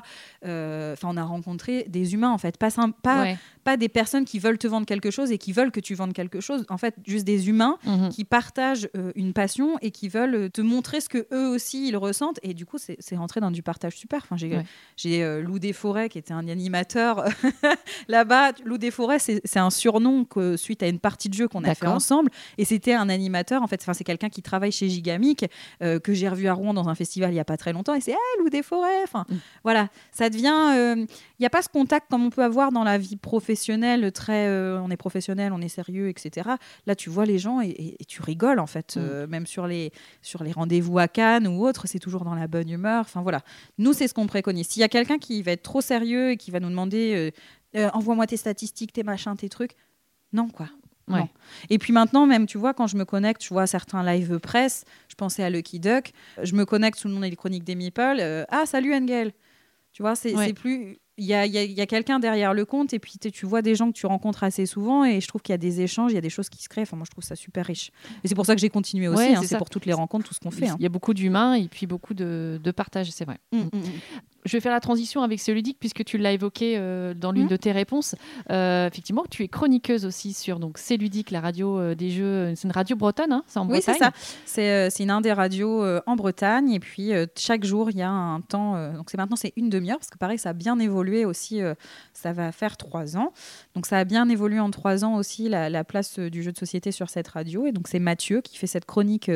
Euh, Enfin, on a rencontré des humains, en fait, pas, sim- pas, Ouais. pas des personnes qui veulent te vendre quelque chose et qui veulent que tu vendes quelque chose. En fait, juste des humains Mhm. qui partagent euh, une passion et qui veulent te montrer ce que eux aussi ils ressentent. Et du coup, c'est c'est dans du partage super. Enfin, j'ai Ouais. euh, Lou Desforêts qui était un animateur là-bas. Lou Desforêts, c'est c'est un surnom que, suite à une partie de jeu qu'on a fait ensemble. Et c'était un animateur. En fait, enfin, c'est quelqu'un qui travaille chez Gigamic euh, que j'ai revu à Rouen dans un festival il y a pas très longtemps. Et c'est hey, Lou Desforêts. Enfin, Mm. voilà, ça devient. euh, Il n'y a pas ce contact comme on peut avoir dans la vie professionnelle, très, euh, on est professionnel, on est sérieux, etc. Là, tu vois les gens et, et- et tu rigoles, en fait. Mm. Euh, même sur les, sur les rendez-vous à Cannes ou autres, c'est toujours dans la bonne humeur. Enfin, voilà. Nous, c'est ce qu'on préconise. S'il y a quelqu'un qui va être trop sérieux et qui va nous demander euh, euh, envoie-moi tes statistiques, tes machins, tes trucs, non, quoi. Ouais. Non. Et puis maintenant, même, tu vois, quand je me connecte, je vois certains live presse, je pensais à Lucky Duck, je me connecte sous le nom des chroniques des Meeple. euh, ah, salut Engel Tu vois, c'est Ouais. c'est plus. Il y a, y a- il y a quelqu'un derrière le compte et puis tu vois des gens que tu rencontres assez souvent et je trouve qu'il y a des échanges, il y a des choses qui se créent. Enfin, moi, je trouve ça super riche. Et c'est pour ça que j'ai continué aussi. Ouais, hein, c'est pour toutes les rencontres, tout ce qu'on fait. hein. Il y a beaucoup d'humains et puis beaucoup de, de partage, c'est vrai. Mm, mm, mm. Je vais faire la transition avec ce ludique puisque tu l'as évoqué euh, dans l'une Mhm. de tes réponses. Euh, effectivement, tu es chroniqueuse aussi sur donc c'est ludique, la radio euh, des jeux. C'est une radio bretonne, hein, c'est en Oui, c'est Bretagne. ça. C'est euh, c'est une un des radios en Bretagne. Et puis, chaque jour, il y a un temps. donc, c'est maintenant, c'est une demi-heure. Parce que, pareil, ça a bien évolué aussi. ça va faire trois ans. Donc, ça a bien évolué en trois ans aussi, la, la place du jeu de société sur cette radio. Et donc, c'est Mathieu qui fait cette chronique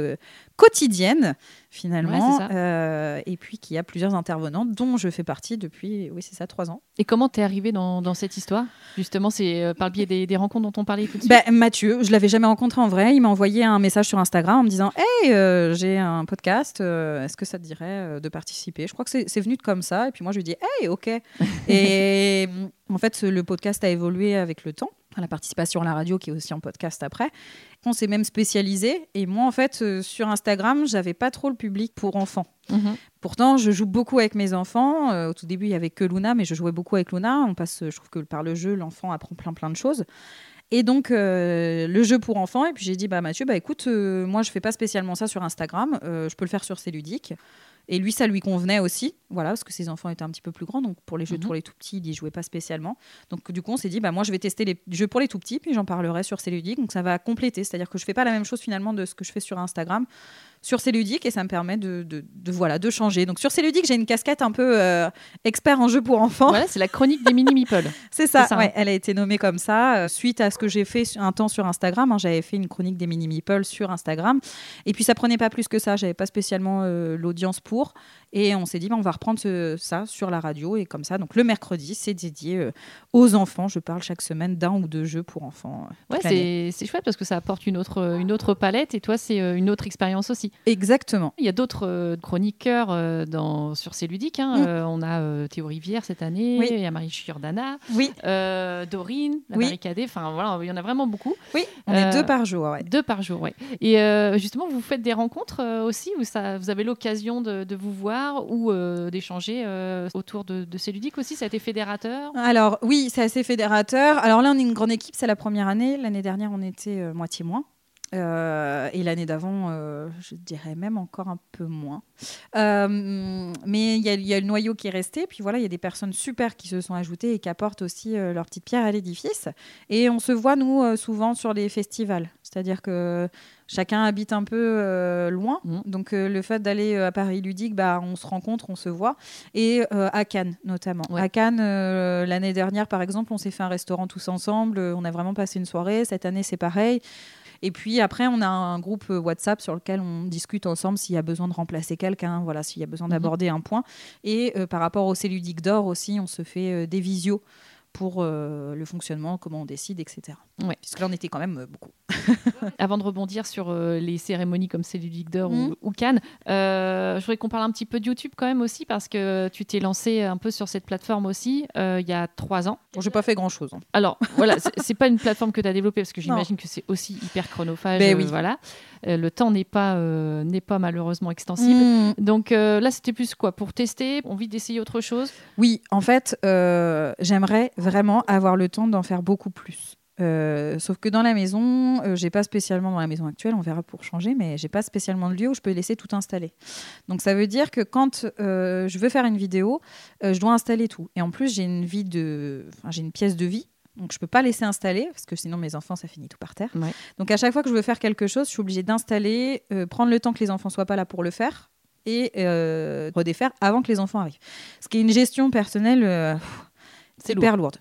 quotidienne, finalement. Ouais. Euh, et puis, qui a plusieurs intervenants, dont je fais partie depuis, oui, c'est ça, trois ans. Et comment t'es arrivée dans, dans cette histoire? Justement, c'est euh, par le biais des, des rencontres dont on parlait tout de suite. Ben, Mathieu, je l'avais jamais rencontré en vrai. Il m'a envoyé un message sur Instagram en me disant Hey, euh, j'ai un podcast, est-ce que ça te dirait de participer? Je crois que c'est venu de comme ça. Et puis moi, je lui ai dit Hey, ok. et en fait, le podcast a évolué avec le temps. La participation à la radio qui est aussi en podcast après. On s'est même spécialisé. Et moi, en fait, euh, sur Instagram, j'avais pas trop le public pour enfants. Mhm. Pourtant, je joue beaucoup avec mes enfants. Euh, au tout début, il y avait que Luna, mais je jouais beaucoup avec Luna. On passe, je trouve que par le jeu, l'enfant apprend plein plein de choses. Et donc, euh, le jeu pour enfants. Et puis j'ai dit, bah Mathieu, bah écoute, moi je fais pas spécialement ça sur Instagram. Je peux le faire sur C'est ludique. Et lui, ça lui convenait aussi, voilà, parce que ses enfants étaient un petit peu plus grands. Donc pour les jeux Mhm. pour les tout petits, il y jouait pas spécialement. Donc du coup, on s'est dit, bah moi je vais tester les jeux pour les tout petits, puis j'en parlerai sur C'est ludique. Donc ça va compléter, c'est-à-dire que je fais pas la même chose finalement de ce que je fais sur Instagram sur ludique et ça me permet de, de, de, voilà de changer. Donc sur ludique, j'ai une casquette un peu euh, expert en jeux pour enfants. Voilà, c'est la chronique des mini meeples. C'est ça, C'est ça, ouais, hein. elle a été nommée comme ça euh, suite à ce que j'ai fait un temps sur Instagram. hein. J'avais fait une chronique des mini meeples sur Instagram. Et puis ça prenait pas plus que ça. J'avais pas spécialement euh, l'audience pour. Et on s'est dit, bah, on va reprendre ce- ça sur la radio. Et comme ça, donc le mercredi, c'est dédié euh, aux enfants. Je parle chaque semaine d'un ou deux jeux pour enfants. euh, Ouais, c'est chouette parce que ça apporte une autre, une autre palette et toi, c'est euh, une autre expérience aussi. Exactement. Il y a d'autres euh, chroniqueurs euh, dans, sur ces ludiques. hein. Mm. Euh, on a euh, Théo Rivière cette année, Oui. il y a Marie Giordana, Oui, euh, Dorine, la Oui. Enfin, voilà, il y en a vraiment beaucoup. oui, on Euh, est deux par jour. ouais. Deux par jour, oui. Et euh, justement, vous faites des rencontres euh, aussi où ça, vous avez l'occasion de, de vous voir? Ou euh, d'échanger euh, autour de, de ces ludiques aussi? Ça a été fédérateur? Alors oui, c'est assez fédérateur. Alors là, on est une grande équipe, c'est la première année. L'année dernière, on était euh, moitié moins. Et l'année d'avant, je dirais même encore un peu moins. Mais il y, y a le noyau qui est resté. Puis voilà, il y a des personnes super qui se sont ajoutées et qui apportent aussi leur petite pierre à l'édifice. Et on se voit, nous, souvent sur les festivals. C'est-à-dire que chacun habite un peu euh, loin. Mhm. Donc euh, le fait d'aller euh, à Paris Ludique, bah, on se rencontre, on se voit. Et à Cannes, notamment. Ouais. À Cannes, l'année dernière, par exemple, on s'est fait un restaurant tous ensemble. On a vraiment passé une soirée. Cette année, c'est pareil. Et puis après, on a un groupe WhatsApp sur lequel on discute ensemble s'il y a besoin de remplacer quelqu'un, voilà, s'il y a besoin Mhm. d'aborder un point. Et euh, par rapport au Céludique d'or aussi, on se fait euh, des visios pour euh, le fonctionnement, comment on décide, etc. Ouais. Puisque là, on était quand même euh, beaucoup. Avant de rebondir sur euh, les cérémonies comme c'est du Ligue d'Or Mhm. ou, ou Cannes, je voudrais qu'on parle un petit peu de YouTube quand même aussi parce que tu t'es lancé un peu sur cette plateforme aussi il y a trois ans. Bon, j'ai pas fait grand-chose. hein. Alors voilà, c'est- pas une plateforme que tu as développée parce que j'imagine que c'est aussi hyper chronophage. Ben oui. Voilà, le temps n'est pas n'est pas malheureusement extensible. Mm. Donc là, c'était plus quoi? Pour tester? Envie d'essayer autre chose? Oui, en fait, j'aimerais vraiment avoir le temps d'en faire beaucoup plus. Euh, sauf que dans la maison, euh, j'ai pas spécialement dans la maison actuelle, on verra pour changer, mais j'ai pas spécialement de lieu où je peux laisser tout installer. Donc ça veut dire que quand euh, je veux faire une vidéo, euh, je dois installer tout. Et en plus, j'ai une vie de, enfin, j'ai une pièce de vie. Donc je peux pas laisser installer parce que sinon mes enfants ça finit tout par terre. Ouais. Donc à chaque fois que je veux faire quelque chose, je suis obligée d'installer, prendre le temps que les enfants soient pas là pour le faire et redéfaire avant que les enfants arrivent. Ce qui est une gestion personnelle C'est hyper lourde.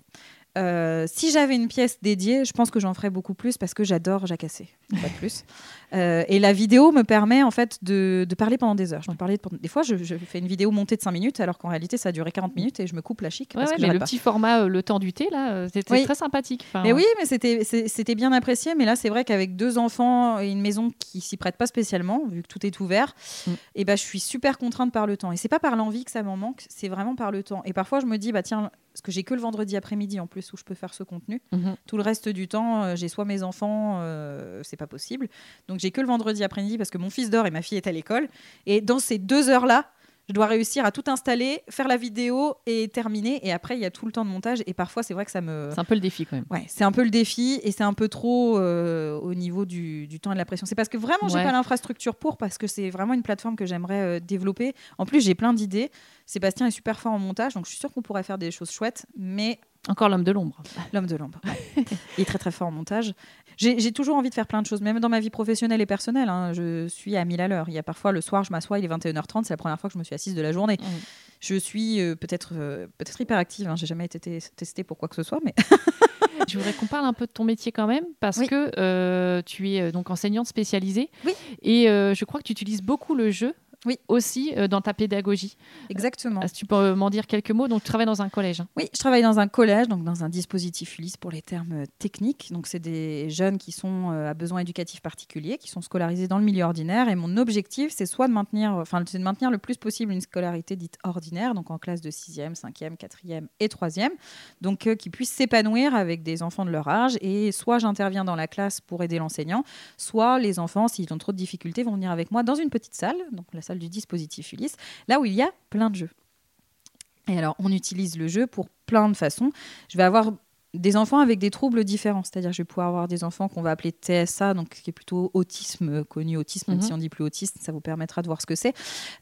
Euh, si j'avais une pièce dédiée, je pense que j'en ferais beaucoup plus parce que j'adore jacasser, pas de plus. Euh, et la vidéo me permet en fait de, de parler pendant des heures. Je peux parler pendant- Des fois, je, je fais une vidéo montée de 5 minutes alors qu'en réalité, ça a duré 40 minutes et je me coupe la chic. Ouais, parce ouais, que mais le pas. petit format, euh, le temps du thé, là, c'était Oui. très sympathique. Enfin, Mais oui, mais c'était bien apprécié. Mais là, c'est vrai qu'avec deux enfants et une maison qui s'y prête pas spécialement, vu que tout est ouvert, Mm. et ben je suis super contrainte par le temps. Et c'est pas par l'envie que ça m'en manque, c'est vraiment par le temps. Et parfois, je me dis, bah tiens, parce que j'ai que le vendredi après-midi en plus où je peux faire ce contenu. Mhm. Tout le reste du temps, euh, j'ai soit mes enfants, euh, c'est pas possible. Donc j'ai que le vendredi après-midi parce que mon fils dort et ma fille est à l'école. Et dans ces deux heures-là, Je dois réussir à tout installer, faire la vidéo et terminer. Et après, il y a tout le temps de montage. Et parfois, c'est vrai que ça me. C'est un peu le défi quand même. Ouais, c'est un peu le défi et c'est un peu trop euh, au niveau du, du temps et de la pression. C'est parce que vraiment, j'ai Ouais. pas l'infrastructure pour, parce que c'est vraiment une plateforme que j'aimerais euh, développer. En plus, j'ai plein d'idées. Sébastien est super fort en montage, donc je suis sûre qu'on pourrait faire des choses chouettes, mais Encore l'homme de l'ombre. l'homme de l'ombre, ouais. il est très très fort en montage. J'ai toujours envie de faire plein de choses, même dans ma vie professionnelle et personnelle. hein, je suis à 1000 à l'heure. Il y a parfois le soir, je m'assois, il est 21h30, c'est la première fois que je me suis assise de la journée. Mm. Je suis euh, peut-être euh, peut-être hyperactive, hein, j'ai jamais été tes- testée pour quoi que ce soit, mais Je voudrais qu'on parle un peu de ton métier quand même, parce Oui. que euh, tu es donc enseignante spécialisée. Oui. Et je crois que tu utilises beaucoup le jeu Oui. aussi euh, dans ta pédagogie. exactement. Est-ce que tu peux euh, m'en dire quelques mots? Donc, tu travailles dans un collège. hein? Oui, je travaille dans un collège, donc dans un dispositif ULIS pour les termes euh, techniques. Donc, c'est des jeunes qui sont euh, à besoins éducatifs particuliers, qui sont scolarisés dans le milieu ordinaire. Et mon objectif, c'est soit de maintenir, enfin, de maintenir le plus possible une scolarité dite ordinaire, donc en classe de 6e, 5e, 4e et 3e, donc euh, qui puissent s'épanouir avec des enfants de leur âge. Et soit j'interviens dans la classe pour aider l'enseignant, soit les enfants, s'ils ont trop de difficultés, vont venir avec moi dans une petite salle, donc la du dispositif ULIS, là où il y a plein de jeux. Et alors, on utilise le jeu pour plein de façons. Je vais avoir des enfants avec des troubles différents, c'est-à-dire je vais pouvoir avoir des enfants qu'on va appeler TSA, donc qui est plutôt autisme euh, connu autisme, même Mhm. si on dit plus autiste, ça vous permettra de voir ce que c'est.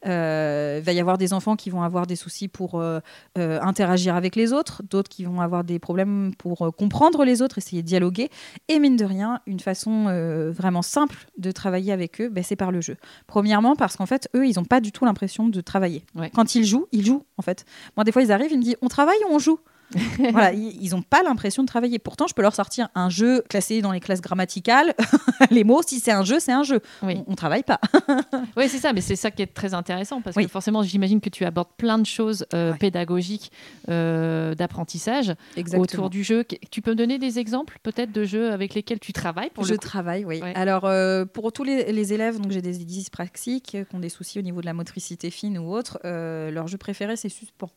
Euh, il va y avoir des enfants qui vont avoir des soucis pour euh, euh, interagir avec les autres, d'autres qui vont avoir des problèmes pour euh, comprendre les autres, essayer de dialoguer. Et mine de rien, une façon euh, vraiment simple de travailler avec eux, ben, c'est par le jeu. Premièrement, parce qu'en fait, eux, ils n'ont pas du tout l'impression de travailler. Ouais. Quand ils jouent, ils jouent, en fait. Moi, des fois, ils arrivent, ils me disent on travaille ou on joue? voilà, ils n'ont pas l'impression de travailler. Pourtant, je peux leur sortir un jeu classé dans les classes grammaticales. les mots, si c'est un jeu, c'est un jeu. Oui. On, on travaille pas. Oui, c'est ça, mais c'est ça qui est très intéressant parce Oui. que forcément, j'imagine que tu abordes plein de choses euh, Ouais. pédagogiques euh, d'apprentissage autour du jeu. Tu peux me donner des exemples peut-être de jeux avec lesquels tu travailles pour je le travaille, oui. Ouais. Alors, euh, pour tous les, les élèves, donc j'ai des dyspraxiques qui ont des soucis au niveau de la motricité fine ou autre, leur jeu préféré, c'est suspens.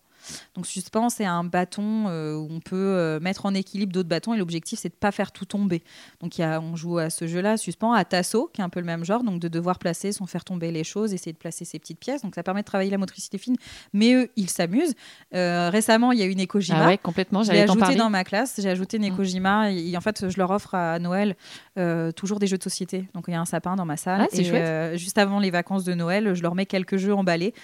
Donc, suspens, c'est un bâton euh, où on peut euh, mettre en équilibre d'autres bâtons et l'objectif, c'est de pas faire tout tomber. Donc, y a, on joue à ce jeu-là, suspens, à tasso, qui est un peu le même genre, donc de devoir placer sans faire tomber les choses, essayer de placer ses petites pièces. Donc, ça permet de travailler la motricité fine, mais eux, ils s'amusent. Euh, récemment, il y a une Ekojima. Ah ouais, complètement, j'allais ajouté parler. dans ma classe. J'ai ajouté une Mm. Ekojima. Et, en fait, je leur offre à Noël euh, toujours des jeux de société. Donc, il y a un sapin dans ma salle. Ah, c'est et chouette. juste avant les vacances de Noël, je leur mets quelques jeux emballés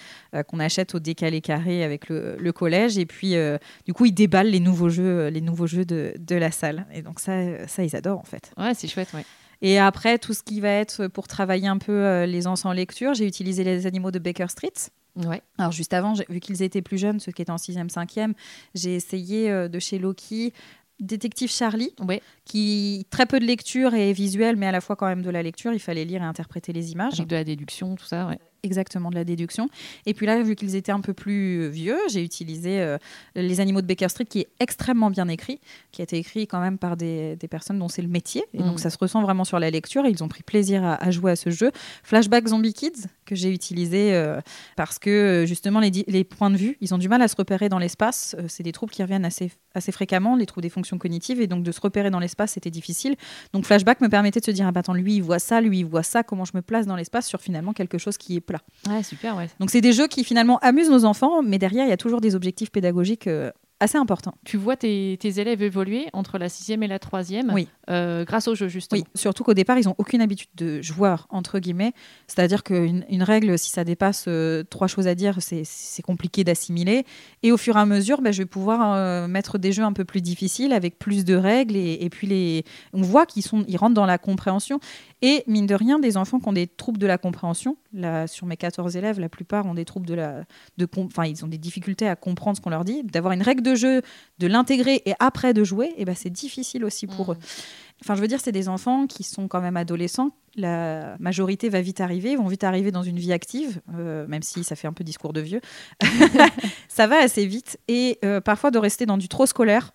qu'on achète au décalé carré avec le, le collège. Et puis, euh, du coup, ils déballent les nouveaux jeux, les nouveaux jeux de, de la salle. Et donc, ça, euh, ça, ils adorent, en fait. Ouais, c'est chouette, ouais. Et après, tout ce qui va être pour travailler un peu euh, les enfants en lecture, j'ai utilisé les animaux de Baker Street. Ouais. Alors juste avant, vu qu'ils étaient plus jeunes, ceux qui étaient en 6e, 5e, j'ai essayé euh, de chez Loki Détective Charlie, Ouais. qui très peu de lecture et visuel, mais à la fois quand même de la lecture. Il fallait lire et interpréter les images. Avec de la déduction, tout ça, ouais. Exactement, de la déduction. Et puis là, vu qu'ils étaient un peu plus vieux, j'ai utilisé euh, Les animaux de Baker Street, qui est extrêmement bien écrit, qui a été écrit quand même par des, des personnes dont c'est le métier. Et Mm. donc ça se ressent vraiment sur la lecture. Et ils ont pris plaisir à, à jouer à ce jeu. Flashback Zombie Kids, que j'ai utilisé euh, parce que euh, justement, les, les points de vue, ils ont du mal à se repérer dans l'espace. C'est des troubles qui reviennent assez, assez fréquemment, les troubles des fonctions cognitives. Et donc de se repérer dans l'espace, c'était difficile. Donc Flashback me permettait de se dire, ah bah attends, lui, il voit ça, lui, il voit ça, comment je me place dans l'espace sur finalement quelque chose qui est Ouais, super, ouais. Donc c'est des jeux qui finalement amusent nos enfants, mais derrière il y a toujours des objectifs pédagogiques euh, assez importants. Tu vois tes, tes élèves évoluer entre la sixième et la troisième Oui. euh, grâce au jeu, justement. Oui, surtout qu'au départ ils n'ont aucune habitude de joueur entre guillemets, c'est-à-dire qu'une une règle, si ça dépasse euh, trois choses à dire, c'est- compliqué d'assimiler. Et au fur et à mesure, bah, je vais pouvoir euh, mettre des jeux un peu plus difficiles avec plus de règles et, et puis les, on voit qu'ils ils rentrent dans la compréhension. Et mine de rien, des enfants qui ont des troubles de la compréhension, là, sur mes 14 élèves, la plupart ont des troubles de la, de, com- enfin ils ont des difficultés à comprendre ce qu'on leur dit, d'avoir une règle de jeu, de l'intégrer et après de jouer, et ben c'est difficile aussi pour Mm. eux. Enfin, je veux dire, c'est des enfants qui sont quand même adolescents. La majorité va vite arriver, vont vite arriver dans une vie active, euh, même si ça fait un peu discours de vieux. ça va assez vite. Et euh, parfois, de rester dans du trop scolaire,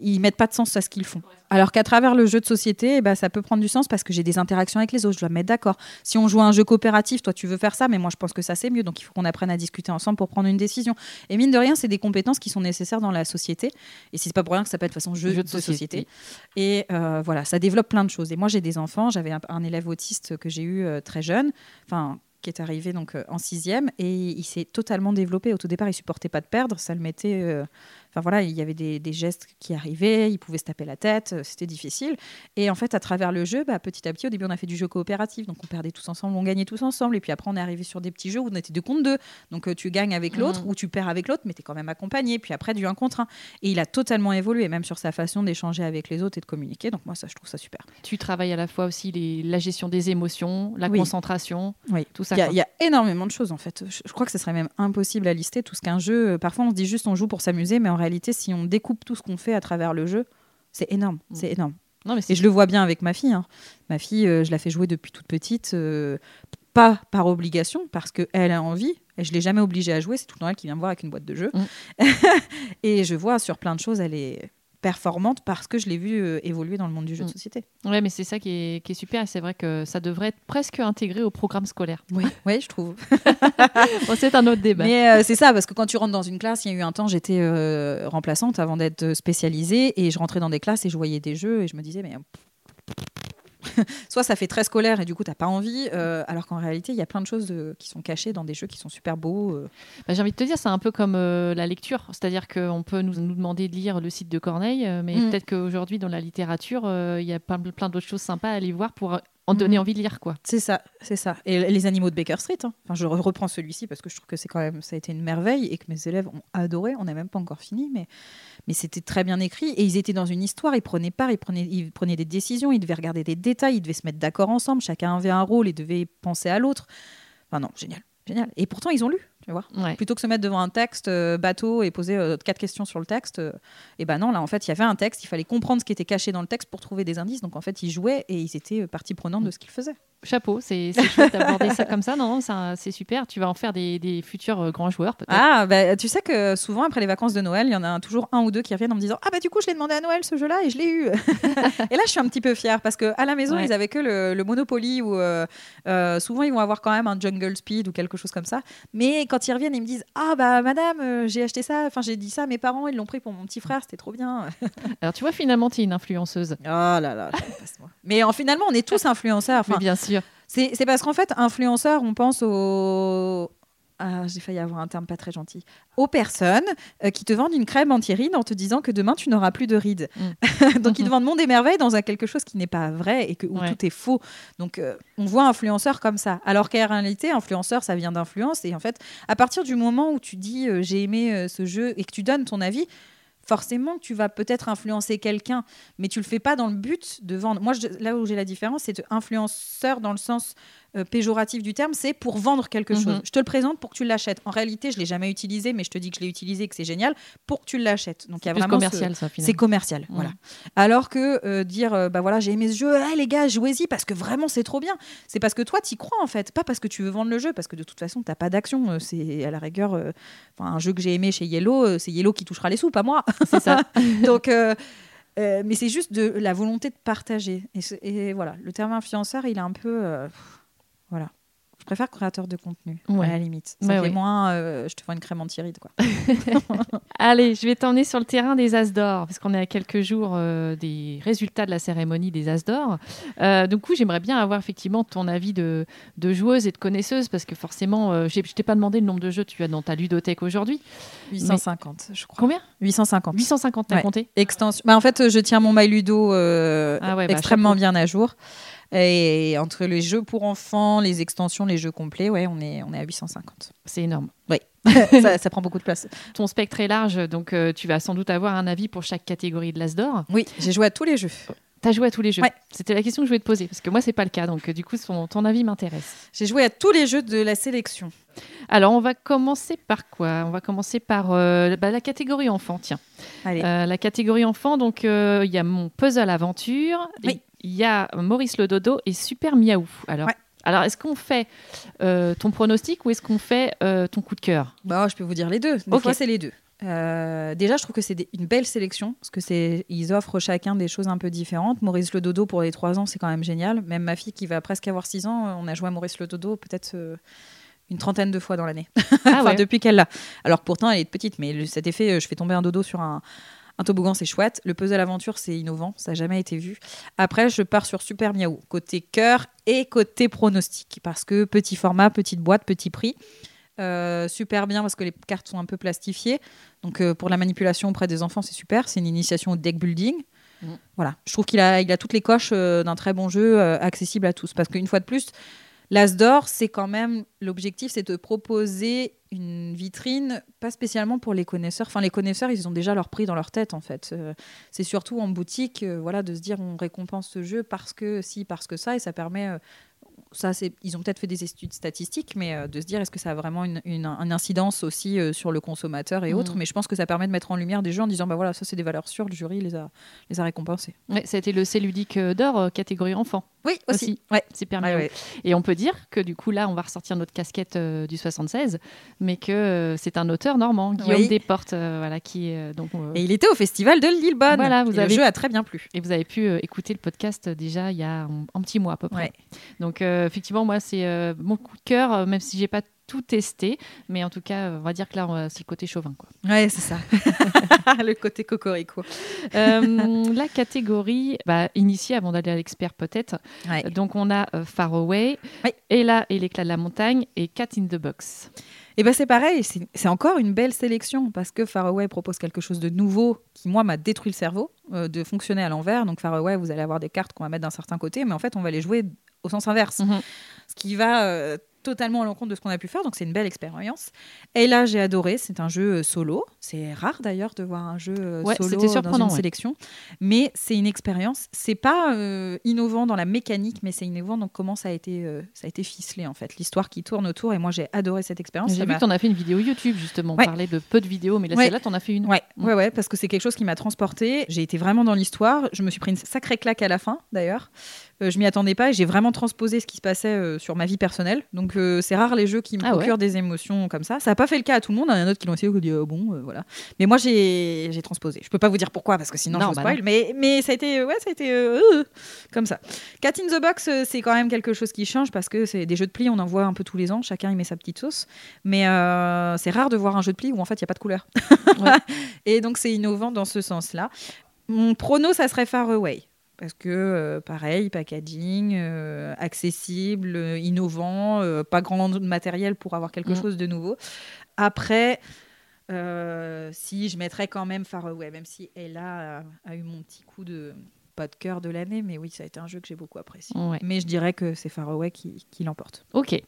ils mettent pas de sens à ce qu'ils font. Alors qu'à travers le jeu de société, eh ben, ça peut prendre du sens parce que j'ai des interactions avec les autres. Je dois me mettre d'accord. Si on joue à un jeu coopératif, toi, tu veux faire ça, mais moi, je pense que ça, c'est mieux. Donc, il faut qu'on apprenne à discuter ensemble pour prendre une décision. Et mine de rien, c'est des compétences qui sont nécessaires dans la société. Et c'est pas pour rien que ça s'appelle de toute façon jeu, Jeu de, société. Et euh, voilà, ça développe plein de choses. Et moi, j'ai des enfants. J'avais un, un élève autiste que j'ai eu euh, très jeune. Enfin, qui est arrivé donc euh, en sixième et il s'est totalement développé. Au tout départ, il supportait pas de perdre, ça le mettait. euh, Enfin voilà, il y avait des, des gestes qui arrivaient, il pouvait se taper la tête, euh, c'était difficile. Et en fait, à travers le jeu, bah, petit à petit, au début, on a fait du jeu coopératif, donc on perdait tous ensemble, on gagnait tous ensemble. Et puis après, on est arrivé sur des petits jeux où on était deux contre deux, donc euh, tu gagnes avec l'autre Mhm. ou tu perds avec l'autre, mais tu es quand même accompagné. Puis après, du un contre un. Et il a totalement évolué, même sur sa façon d'échanger avec les autres et de communiquer. Donc moi, ça, je trouve ça super. Tu travailles à la fois aussi les- la gestion des émotions, la Oui. concentration, Oui. tout ça. Il y, a, y énormément de choses en fait. Je, je crois que ce serait même impossible à lister tout ce qu'un jeu. euh, Parfois, on se dit juste on joue pour s'amuser, mais en réalité, si on découpe tout ce qu'on fait à travers le jeu, c'est énorme. Mm. C'est énorme. Non, mais c'est Et je le vois bien avec ma fille. hein. Ma fille, euh, je la fais jouer depuis toute petite, euh, pas par obligation, parce qu'elle a envie. Et je l'ai jamais obligée à jouer. C'est tout le temps elle qui vient me voir avec une boîte de jeux. Mm. et je vois sur plein de choses, elle est performante parce que je l'ai vue euh, évoluer dans le monde du jeu de Mm. société. Ouais, mais c'est ça qui est, qui est super. C'est vrai que ça devrait être presque intégré au programme scolaire. Oui, oui je trouve. Bon, c'est un autre débat. Mais euh, c'est ça, parce que quand tu rentres dans une classe, il y a eu un temps, j'étais euh, remplaçante avant d'être spécialisée, et je rentrais dans des classes et je voyais des jeux, et je me disais, mais. Soit ça fait très scolaire et du coup t'as pas envie, euh, alors qu'en réalité il y a plein de choses euh, qui sont cachées dans des jeux qui sont super beaux. euh. Bah, J'ai envie de te dire, c'est un peu comme euh, la lecture. C'est-à-dire qu'on peut nous, nous demander de lire le site de Corneille, mais Mm. peut-être qu'aujourd'hui, dans la littérature, il y a plein, plein d'autres choses sympas à aller voir pour en donner envie de lire. quoi. C'est ça, c'est ça. Et les animaux de Baker Street, hein. enfin, je re- reprends celui-ci parce que je trouve que c'est quand même ça a été une merveille et que mes élèves ont adoré. On n'a même pas encore fini, mais mais c'était très bien écrit et ils étaient dans une histoire. Ils prenaient part, ils prenaient ils prenaient des décisions, ils devaient regarder des détails, ils devaient se mettre d'accord ensemble. Chacun avait un rôle et devait penser à l'autre. Enfin non, génial, génial. Et pourtant ils ont lu, tu vois. Ouais. Plutôt que se mettre devant un texte euh, bateau et poser euh, quatre questions sur le texte, et ben non, là en fait il y avait un texte, il fallait comprendre ce qui était caché dans le texte pour trouver des indices. Donc en fait ils jouaient et ils étaient euh, partie prenante de ce qu'ils faisaient. Chapeau, c'est chouette d'aborder ça comme ça. Non, c'est super. Tu vas en faire des, des futurs euh, grands joueurs, peut-être. Ah, bah, tu sais que souvent, après les vacances de Noël, il y en a toujours un ou deux qui reviennent en me disant Ah, bah, du coup, je l'ai demandé à Noël ce jeu-là et je l'ai eu. et là, je suis un petit peu fière parce qu'à la maison, Ouais. ils avaient que le, le Monopoly ou euh, euh, souvent, ils vont avoir quand même un Jungle Speed ou quelque chose comme ça. Mais quand ils reviennent, ils me disent Ah, bah, madame, euh, j'ai acheté ça. Enfin, j'ai dit ça à mes parents, ils l'ont pris pour mon petit frère, c'était trop bien. Alors, tu vois, finalement, tu es une influenceuse. Oh là là, passe-moi. Mais en, finalement, on est tous influenceurs. Mais Enfin, bien sûr. c'est c'est parce qu'en fait, influenceur, on pense aux. Ah, j'ai failli avoir un terme pas très gentil. Aux personnes euh, qui te vendent une crème anti-rides en te disant que demain tu n'auras plus de rides. Donc ils te vendent monde et merveille dans un quelque chose qui n'est pas vrai et que, où Ouais. tout est faux. Donc euh, on voit influenceur comme ça. Alors qu'en réalité, influenceur, ça vient d'influence. Et en fait, à partir du moment où tu dis euh, j'ai aimé ce jeu et que tu donnes ton avis, forcément tu vas peut-être influencer quelqu'un, mais tu le fais pas dans le but de vendre. Moi, je- là où j'ai la différence, c'est de influenceur dans le sens euh, péjoratif du terme, c'est pour vendre quelque Mhm. chose. Je te le présente pour que tu l'achètes. En réalité, je l'ai jamais utilisé, mais je te dis que je l'ai utilisé et que c'est génial pour que tu l'achètes. Donc il y a Plus vraiment ce- commercial, ça, c'est commercial, Mhm. voilà. Alors que euh, dire, euh, bah voilà, j'ai aimé ce jeu, Ah, les gars, jouez-y parce que vraiment c'est trop bien. C'est parce que toi, t'y crois en fait, pas parce que tu veux vendre le jeu, parce que de toute façon, t'as pas d'action. Euh, C'est à la rigueur, un jeu que j'ai aimé chez Yellow, c'est Yellow qui touchera les sous, pas moi. C'est ça. Donc, euh, mais c'est juste de la volonté de partager. Et, voilà, le terme influenceur, il est un peu, euh, voilà. Je préfère créateur de contenu, Ouais. à la limite. Ça fait moins, euh, je te vends une crème anti-ride, quoi. Allez, je vais t'emmener sur le terrain des As d'or, parce qu'on est à quelques jours euh, des résultats de la cérémonie des As d'or. Euh, du coup, j'aimerais bien avoir effectivement ton avis de, de joueuse et de connaisseuse, parce que forcément, euh, j'ai- je t'ai pas demandé le nombre de jeux que tu as dans ta ludothèque aujourd'hui. 850, je crois. Combien? 850. 850, t'as Ouais. compté? Extension. Bah, en fait, je tiens mon My Ludo Ah ouais, bah, extrêmement bien à jour. Et entre les jeux pour enfants, les extensions, les jeux complets, ouais, on est, on est à 850. C'est énorme. ça, ça prend beaucoup de place. Ton spectre est large, donc euh, tu vas sans doute avoir un avis pour chaque catégorie de l'As d'or. Oui, j'ai joué à tous les jeux. T'as joué à tous les jeux Ouais. C'était la question que je voulais te poser, parce que moi, c'est pas le cas, donc euh, du coup, son- ton avis m'intéresse. J'ai joué à tous les jeux de la sélection. Alors, on va commencer par quoi? On va commencer par euh, bah, la catégorie enfant, tiens. Allez. Euh, la catégorie enfant, donc euh, il y a mon puzzle aventure, Oui. Il y a Maurice le dodo et Super Miaou. Alors, Ouais. alors est-ce qu'on fait euh, ton pronostic ou est-ce qu'on fait euh, ton coup de cœur? Bah, je peux vous dire les deux. Des fois, c'est les deux. Euh, déjà, je trouve que c'est des- une belle sélection parce que c'est ils offrent chacun des choses un peu différentes. Maurice le dodo pour les 3 ans, c'est quand même génial. Même ma fille qui va presque avoir 6 ans, on a joué à Maurice le dodo peut-être une trentaine de fois dans l'année. Ah enfin, depuis qu'elle l'a. Alors pourtant, elle est petite, mais le- cet effet, je fais tomber un dodo sur un, Un toboggan, c'est chouette. Le puzzle aventure, c'est innovant. Ça n'a jamais été vu. Après, je pars sur Super Miaou, côté cœur et côté pronostic. Parce que petit format, petite boîte, petit prix. Euh, super bien parce que les cartes sont un peu plastifiées. Donc euh, pour la manipulation auprès des enfants, c'est super. C'est une initiation au deck building. Mm. Voilà, je trouve qu'il a, il a toutes les coches euh, d'un très bon jeu accessible à tous. Parce qu'une fois de plus, l'As d'or, c'est quand même l'objectif, c'est de proposer une vitrine, pas spécialement pour les connaisseurs. Enfin, les connaisseurs, ils ont déjà leur prix dans leur tête, en fait. Euh, c'est surtout en boutique, euh, voilà, de se dire on récompense ce jeu parce que si, parce que ça, et ça permet. Ça, ils ont peut-être fait des études statistiques, mais euh, de se dire est-ce que ça a vraiment une, une- une incidence aussi euh, sur le consommateur et Mhm. autres. Mais je pense que ça permet de mettre en lumière des jeux en disant bah voilà, ça c'est des valeurs sûres, le jury les a, les a récompensés. Ouais, ça a été le C ludique euh, d'or catégorie enfant. Oui, aussi. Aussi. Ouais. Super Ouais. Et on peut dire que du coup là, on va ressortir notre casquette euh, du 76, mais que c'est un auteur normand, Guillaume Oui. Desportes, voilà, qui donc. Et il était au festival de Lillebonne. Voilà, vous Et avez- Le jeu a très bien plu. Et vous avez pu écouter le podcast déjà il y a un, un petit mois à peu près. Donc effectivement, moi c'est euh, mon coup de cœur, euh, même si j'ai pas tout testé, mais en tout cas, euh, on va dire que là, c'est le côté chauvin. Quoi. Ouais, c'est ça. le côté cocorico. Euh, la catégorie bah, initiée avant d'aller à l'expert peut-être. Ouais. Donc on a euh, Far Away. Ella et l'éclat de la montagne et Cat in the Box. Et ben c'est pareil, c'est c'est encore une belle sélection parce que Faraway propose quelque chose de nouveau qui moi m'a détruit le cerveau euh, de fonctionner à l'envers. Donc Faraway, vous allez avoir des cartes qu'on va mettre d'un certain côté, mais en fait on va les jouer au sens inverse, Mhm. ce qui va euh, totalement à l'encontre de ce qu'on a pu faire. Donc c'est une belle expérience. Et là j'ai adoré, c'est un jeu euh, solo. C'est rare d'ailleurs de voir un jeu euh, Ouais, solo dans une ouais. sélection, mais c'est une expérience. C'est pas euh, innovant dans la mécanique, mais c'est innovant dans comment ça a été euh, ça a été ficelé en fait, l'histoire qui tourne autour. Et moi j'ai adoré cette expérience. J'ai vu que tu en as fait une vidéo YouTube justement. On Ouais. parlait de peu de vidéos, mais là, celle-là, tu en as fait une. Ouais, Mm. ouais, ouais, parce que c'est quelque chose qui m'a transporté. J'ai été vraiment dans l'histoire. Je me suis pris une sacrée claque à la fin, d'ailleurs. Euh, je m'y attendais pas et j'ai vraiment transposé ce qui se passait sur ma vie personnelle. Donc euh, c'est rare les jeux qui me Ah ouais. procurent des émotions comme ça. Ça n'a pas fait le cas à tout le monde. Il y en a d'autres qui l'ont essayé qui ont dit euh, bon, euh, voilà. Mais moi j'ai transposé. Je peux pas vous dire pourquoi parce que sinon Non, je vous bah spoil. non. mais mais ça a été ouais, ça a été euh, comme ça. Cat in the Box, c'est quand même quelque chose qui change parce que c'est des jeux de pli, on en voit un peu tous les ans. Chacun y met sa petite sauce. Mais c'est rare de voir un jeu de pli où en fait il y a pas de couleur. Ouais. Et donc c'est innovant dans ce sens-là. Mon prono, ça serait Far Away. Parce que, euh, pareil, packaging, euh, accessible, euh, innovant, pas grand matériel pour avoir quelque Mm. chose de nouveau. Après, si je mettrais quand même Far Away, même si Ella a, a eu mon petit coup de pas de cœur de l'année, mais oui, ça a été un jeu que j'ai beaucoup apprécié. Ouais. Mais je dirais que c'est Far Away qui, qui l'emporte. Ok.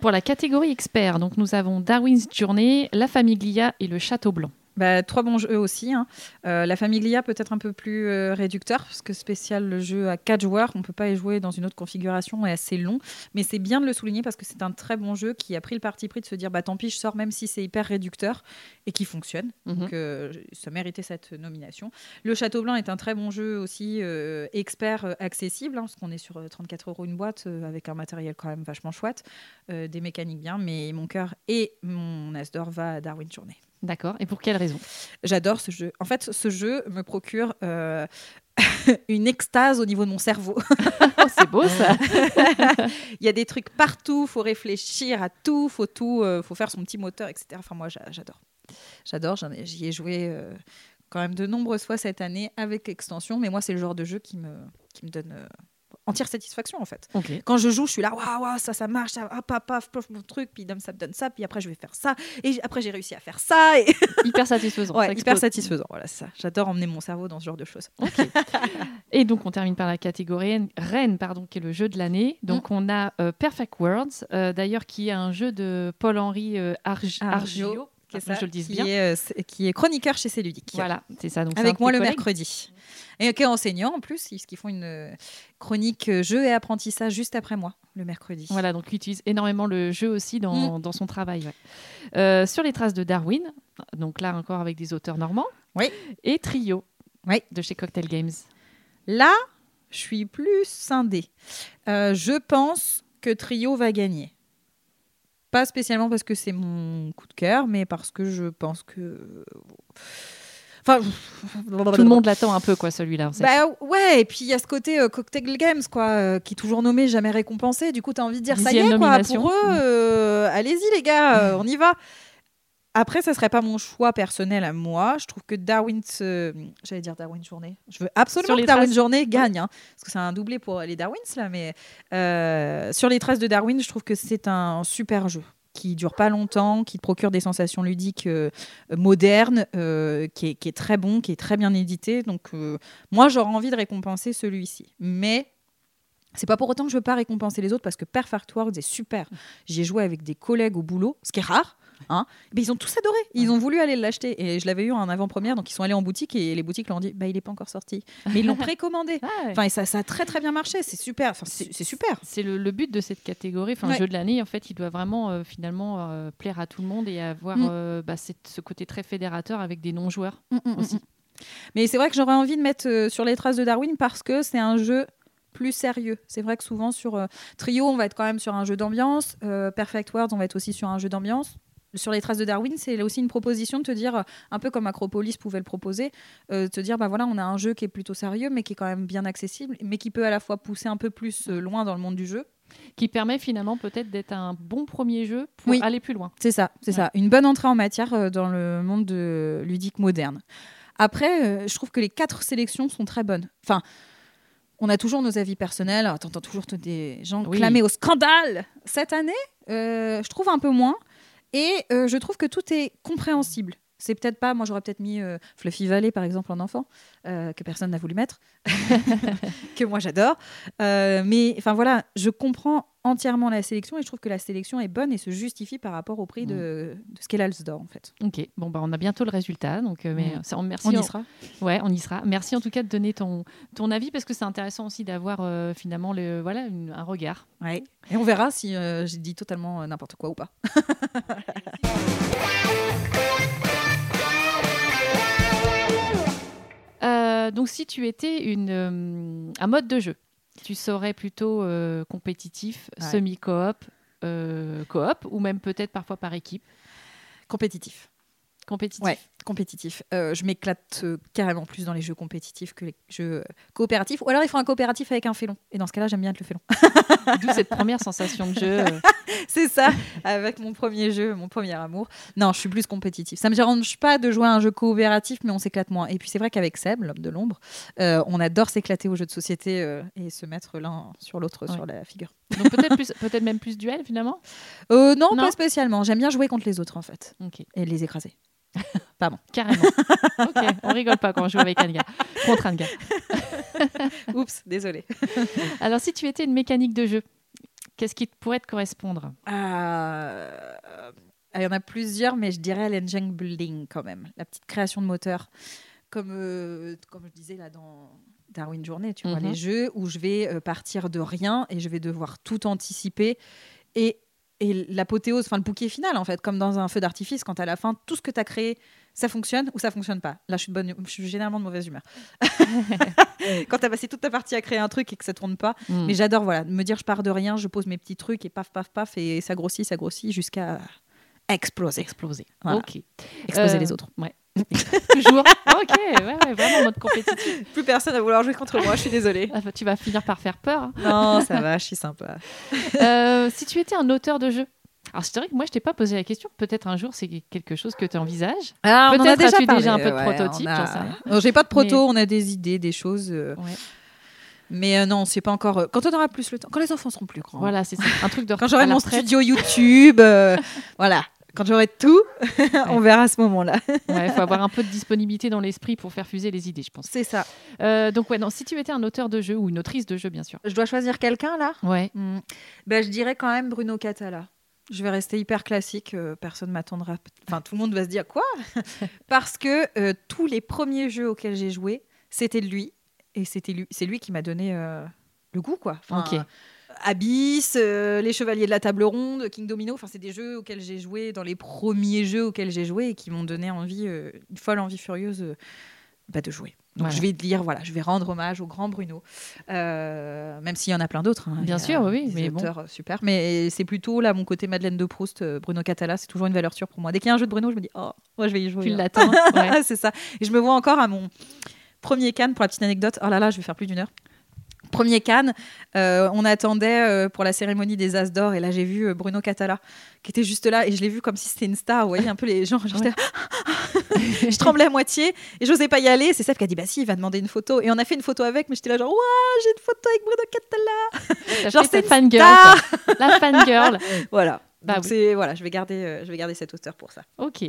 Pour la catégorie expert, donc nous avons Darwin's Journey, La Famiglia et Le Château Blanc. Bah, trois bons jeux aussi. hein. Euh, la Famiglia peut-être un peu plus euh, réducteur, parce que spécial le jeu à 4 joueurs, on peut pas y jouer dans une autre configuration et assez long. Mais c'est bien de le souligner parce que c'est un très bon jeu qui a pris le parti pris de se dire bah tant pis, je sors même si c'est hyper réducteur et qui fonctionne. Mhm. Donc euh, ça méritait cette nomination. Le Château Blanc est un très bon jeu aussi, euh, expert accessible, hein, parce qu'on est sur euh, 34 euros une boîte avec un matériel quand même vachement chouette, des mécaniques bien, mais mon cœur et mon as d'or va à Darwin Journée. D'accord. Et pour quelle raison? J'adore ce jeu. En fait, ce jeu me procure euh, une extase au niveau de mon cerveau. Oh, C'est beau ça. Il y a des trucs partout, faut réfléchir à tout, faut tout, euh, faut faire son petit moteur, etc. Enfin, moi, j'a- j'adore. J'adore. J'y ai joué euh, quand même de nombreuses fois cette année avec extension, mais moi, c'est le genre de jeu qui me, qui me donne entière satisfaction en fait. Ok. Quand je joue, je suis là, waouh, ça, ça marche, ça, hop, paf, paf, paf, mon truc, puis dame, ça me donne ça, puis après, je vais faire ça, et après, j'ai réussi à faire ça, et Hyper satisfaisant. ouais, hyper satisfaisant. Voilà, ça. J'adore emmener mon cerveau dans ce genre de choses. Et donc on termine par la catégorie Rennes, pardon, qui est le jeu de l'année. Donc on a euh, Perfect Worlds, euh, d'ailleurs qui est un jeu de Paul-Henri euh, Arg- Argio, Argio, qui est ça, je le dise qui bien. Est, c'est- qui est chroniqueur chez Céludique. Voilà, c'est ça. Donc Avec moi le collègues. mercredi. Et qui est enseignant en plus, parce qu'ils font une euh, chronique euh, jeu et apprentissage juste après moi, le mercredi. Voilà, donc il utilise énormément le jeu aussi Mm. dans, dans son travail. ouais. Euh, sur les traces de Darwin, donc là encore avec des auteurs normands. Oui. Et Trio, Oui. de chez Cocktail Games. Là, je suis plus scindée. Euh, je pense que Trio va gagner. Pas spécialement parce que c'est mon coup de cœur, mais parce que je pense que. Enfin. Tout le monde l'attend un peu, quoi, celui-là. Bah ouais, et puis il y a ce côté euh, Cocktail Games, quoi, euh, qui est toujours nommé, jamais récompensé. Du coup, tu as envie de dire, ça y est, quoi, nomination. pour eux, euh, allez-y les gars, euh, on y va. Après, ça serait pas mon choix personnel à moi. Je trouve que Darwin, se- j'allais dire Darwin Journée. Je veux absolument que Darwin traces. Journée gagne, hein, parce que c'est un doublé pour les Darwins là. Mais euh, sur les traces de Darwin, je trouve que c'est un super jeu qui dure pas longtemps, qui te procure des sensations ludiques euh, modernes, euh, qui, est, qui est très bon, qui est très bien édité. Donc euh, moi, j'aurais envie de récompenser celui-ci. Mais c'est pas pour autant que je veux pas récompenser les autres parce que Perfect World est super. J'y ai joué avec des collègues au boulot, ce qui est rare. Hein. Mais ils ont tous adoré. Ils ont voulu aller l'acheter. Et je l'avais eu en avant-première, donc ils sont allés en boutique et les boutiques leur ont dit bah, il est pas encore sorti. Mais ils l'ont précommandé. Ah ouais. Enfin, et ça, ça a très très bien marché. C'est super. Enfin, c'est super. C'est le, le but de cette catégorie, enfin Ouais. jeu de l'année, en fait, il doit vraiment euh, finalement euh, plaire à tout le monde et avoir Mm. euh, bah, cette- ce côté très fédérateur avec des non-joueurs aussi. Mais c'est vrai que j'aurais envie de mettre sur les traces de Darwin parce que c'est un jeu plus sérieux. C'est vrai que souvent sur euh, Trio, on va être quand même sur un jeu d'ambiance. Euh, Perfect World, on va être aussi sur un jeu d'ambiance. Sur les traces de Darwin, c'est aussi une proposition de te dire, euh, un peu comme Acropolis pouvait le proposer, euh, de te dire, bah voilà, on a un jeu qui est plutôt sérieux, mais qui est quand même bien accessible, mais qui peut à la fois pousser un peu plus euh, loin dans le monde du jeu. Qui permet finalement peut-être d'être un bon premier jeu pour Oui. aller plus loin. C'est ça, c'est Ouais. ça. Une bonne entrée en matière dans le monde de ludique moderne. Après, euh, je trouve que les quatre sélections sont très bonnes. Enfin, on a toujours nos avis personnels. T'entends toujours des gens Oui. clamer au scandale. Cette année, euh, je trouve un peu moins. Et euh, je trouve que tout est compréhensible. C'est peut-être pas, moi j'aurais peut-être mis euh, Fluffy Valley par exemple en enfant, euh, que personne n'a voulu mettre, que moi j'adore. Euh, mais enfin voilà, je comprends entièrement la sélection et je trouve que la sélection est bonne et se justifie par rapport au prix de, de ce qu'est l'Alsdor en fait. Ok, bon bah on a bientôt le résultat, donc euh, mais Mm. ça, on- merci. On y en- sera. Ouais, on y sera. Merci en tout cas de donner ton ton avis parce que c'est intéressant aussi d'avoir euh, finalement le voilà une- un regard. Ouais. Et on verra si euh, j'ai dit totalement n'importe quoi ou pas. Euh, donc si tu étais une euh, un mode de jeu, tu serais plutôt euh, compétitif, Ouais. semi-coop, euh, coop ou même peut-être parfois par équipe? Compétitif. Compétitif. Ouais, compétitif. Euh, je m'éclate euh, carrément plus dans les jeux compétitifs que les jeux coopératifs. Ou alors il faut un coopératif avec un félon. Et dans ce cas-là, j'aime bien être le félon. D'où cette première sensation de jeu. euh, C'est ça, avec mon premier jeu, mon premier amour. Non, je suis plus compétitif. Ça me dérange pas de jouer à un jeu coopératif, mais on s'éclate moins. Et puis c'est vrai qu'avec Seb, l'homme de l'ombre, euh, on adore s'éclater aux jeux de société euh, et se mettre l'un sur l'autre Ouais. sur la figure. Donc peut-être plus, peut-être même plus duel finalement? Euh, non, Non? pas spécialement. J'aime bien jouer contre les autres en fait et les écraser. carrément. ok, on rigole pas quand on joue avec Anga, contre Anga. Oups, désolé. Alors si tu étais une mécanique de jeu, qu'est-ce qui pourrait te correspondre? Euh, Il y en a plusieurs, mais je dirais l'engine building quand même, la petite création de moteur. Comme, euh, comme je disais là dans Darwin Journée, tu vois, Mhm. les jeux où je vais euh, partir de rien et je vais devoir tout anticiper. Et, et l'apothéose, enfin le bouquet final en fait, comme dans un feu d'artifice, quand à la fin, tout ce que tu as créé, ça fonctionne ou ça fonctionne pas. Là, je suis, bonne, je suis généralement de mauvaise humeur. quand tu as passé toute ta partie à créer un truc et que ça tourne pas, Hmm. mais j'adore voilà, me dire je pars de rien, je pose mes petits trucs et paf, paf, paf, et ça grossit, ça grossit jusqu'à exploser. Exploser. Voilà. Ok. Exploser Euh, les autres. Ouais. Toujours. ok, ouais, ouais, vraiment en mode compétitif. Plus personne à vouloir jouer contre moi, je suis désolée. Ah, Tu vas finir par faire peur. hein. non, ça va, je suis sympa. Euh, si tu étais un auteur de jeu. Alors c'est vrai que moi je t'ai pas posé la question. Peut-être un jour c'est quelque chose que tu envisages. Ah, on en Peut-être déjà as-tu déjà un peu de ouais, prototype, a-. Non, J'ai pas de proto, Mais- on a des idées, des choses. euh, Ouais. Mais euh, non, c'est pas encore. euh, Quand on aura plus le temps, quand les enfants seront plus grands. Voilà, c'est ça. Un truc de Quand j'aurai mon studio YouTube, voilà. Quand j'aurai tout, on verra à ce moment-là. Ouais, il faut avoir un peu de disponibilité dans l'esprit pour faire fuser les idées, je pense. C'est ça. Euh, donc ouais, non, si tu étais un auteur de jeu ou une autrice de jeu, bien sûr. Je dois choisir quelqu'un là? Ouais. Hmm. Ben, je dirais quand même Bruno Catala. Je vais rester hyper classique, euh, personne m'attendra. Enfin, tout le monde va se dire quoi? Parce que euh, tous les premiers jeux auxquels j'ai joué, c'était de lui. Et c'était lui, c'est lui qui m'a donné euh, le goût, quoi. Enfin, Ok. Abyss, euh, Les Chevaliers de la Table Ronde, King Domino, enfin, c'est des jeux auxquels j'ai joué, dans les premiers jeux auxquels j'ai joué et qui m'ont donné envie, euh, une folle envie furieuse euh, bah, de jouer. Donc Voilà. je vais dire, voilà, je vais rendre hommage au grand Bruno, Euh, même s'il y en a plein d'autres. hein. Bien a sûr, oui, mais bon. super. Mais c'est plutôt là mon côté Madeleine de Proust, Bruno Catala, c'est toujours une valeur sûre pour moi. Dès qu'il y a un jeu de Bruno, je me dis, oh, moi je vais y jouer. Tu hein. l'attends. Ouais. c'est ça. Et je me vois encore à mon premier can pour la petite anecdote. Oh là là, je vais faire plus d'une heure. Premier Cannes, euh, on attendait euh, pour la cérémonie des As d'or et là j'ai vu euh, Bruno Catala qui était juste là et je l'ai vu comme si c'était une star. Vous voyez un peu les gens. genre, Ouais. j'étais- je tremblais à moitié et j'osais pas y aller. C'est Seth qui a dit bah si, il va demander une photo et on a fait une photo avec. Mais j'étais là genre waouh, j'ai une photo avec Bruno Catala. Genre, c'est star. quoi. La fangirl. Voilà. Bah oui. voilà, je vais garder, je vais garder cette hauteur pour ça. Ok.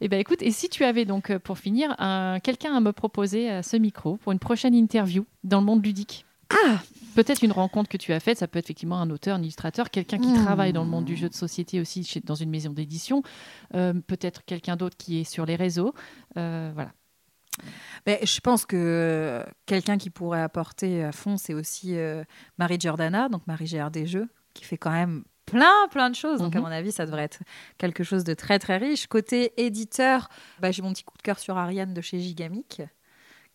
Eh ben écoute, et si tu avais donc pour finir un, quelqu'un à me proposer à ce micro pour une prochaine interview dans le monde ludique? Ah Peut-être une rencontre que tu as faite, ça peut être effectivement un auteur, un illustrateur, quelqu'un qui Hmm. travaille dans le monde du jeu de société aussi chez- dans une maison d'édition, euh, peut-être quelqu'un d'autre qui est sur les réseaux. Euh, voilà. Mais je pense que euh, quelqu'un qui pourrait apporter à fond, c'est aussi euh, Marie Giordana, donc Marie GR des Jeux, qui fait quand même plein, plein de choses. Donc, à Mhm. mon avis, ça devrait être quelque chose de très, très riche. Côté éditeur, bah, j'ai mon petit coup de cœur sur Ariane de chez Gigamic,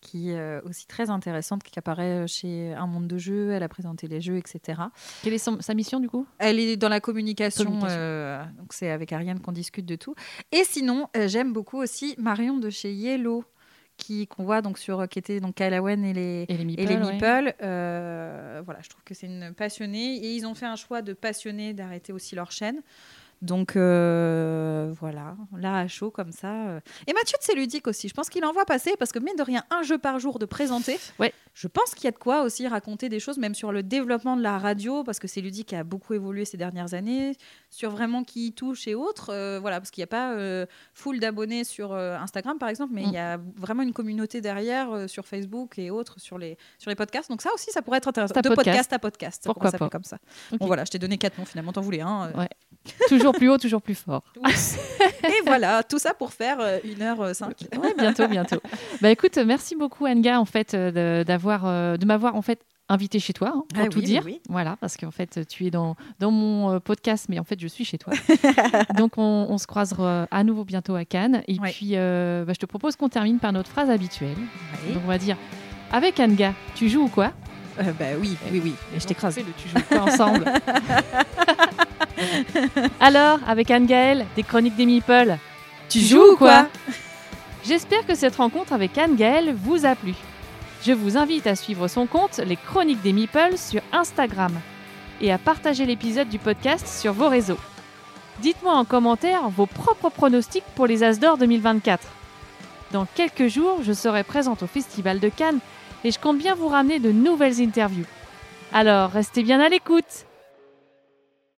qui est euh, aussi très intéressante, qui apparaît chez Un Monde de Jeux. Elle a présenté les jeux, etc. Quelle est son- sa mission du coup? Elle est dans la communication, Communication. euh, donc c'est avec Ariane qu'on discute de tout. Et sinon, euh, j'aime beaucoup aussi Marion de chez Yellow, qui qu'on voit donc sur qui était donc et les Et les meeples, et les ouais. meeples. Euh, voilà, je trouve que c'est une passionnée et ils ont fait un choix de passionnés d'arrêter aussi leur chaîne. Donc euh, voilà, là à chaud comme ça. euh. Et Mathieu de C'est ludique aussi. Je pense qu'il en voit passer parce que mine de rien, un jeu par jour de présenter. Ouais. Je pense qu'il y a de quoi aussi raconter des choses, même sur le développement de la radio, parce que c'est ludique a beaucoup évolué ces dernières années, sur vraiment qui y touche et autres. euh, voilà, parce qu'il n'y a pas euh, full d'abonnés sur Instagram par exemple, mais il Mm. y a vraiment une communauté derrière sur Facebook et autres sur les sur les podcasts. Donc ça aussi, ça pourrait être intéressant. De podcast. podcast à podcast. ça Pourquoi s'appeler pas. comme ça. Bon voilà, je t'ai donné quatre noms finalement, t'en voulais un. euh. Ouais. toujours plus haut, toujours plus fort. et voilà, tout ça pour faire euh, 1h05. Ouais, bientôt, bientôt. Bah écoute, merci beaucoup Anga en fait euh, de, d'avoir, euh, de m'avoir en fait invité chez toi hein, pour Ah tout oui, dire. oui. Voilà, parce qu'en fait tu es dans, dans mon euh, podcast, mais en fait je suis chez toi. Donc on, on se croisera à nouveau bientôt à Cannes. Et Ouais. puis euh, bah, je te propose qu'on termine par notre phrase habituelle. Ouais. Donc on va dire avec Anga, tu joues ou quoi? Euh, bah oui, oui, oui. Et je t'écrase. le tu joues ou quoi ensemble. Alors, avec Anne-Gaëlle, des chroniques des Meeple, tu joues ou quoi J'espère que cette rencontre avec Anne-Gaëlle vous a plu. Je vous invite à suivre son compte Les Chroniques des Meeple sur Instagram et à partager l'épisode du podcast sur vos réseaux. Dites-moi en commentaire vos propres pronostics pour les As d'Or 2024. Dans quelques jours, je serai présente au Festival de Cannes et je compte bien vous ramener de nouvelles interviews. Alors, restez bien à l'écoute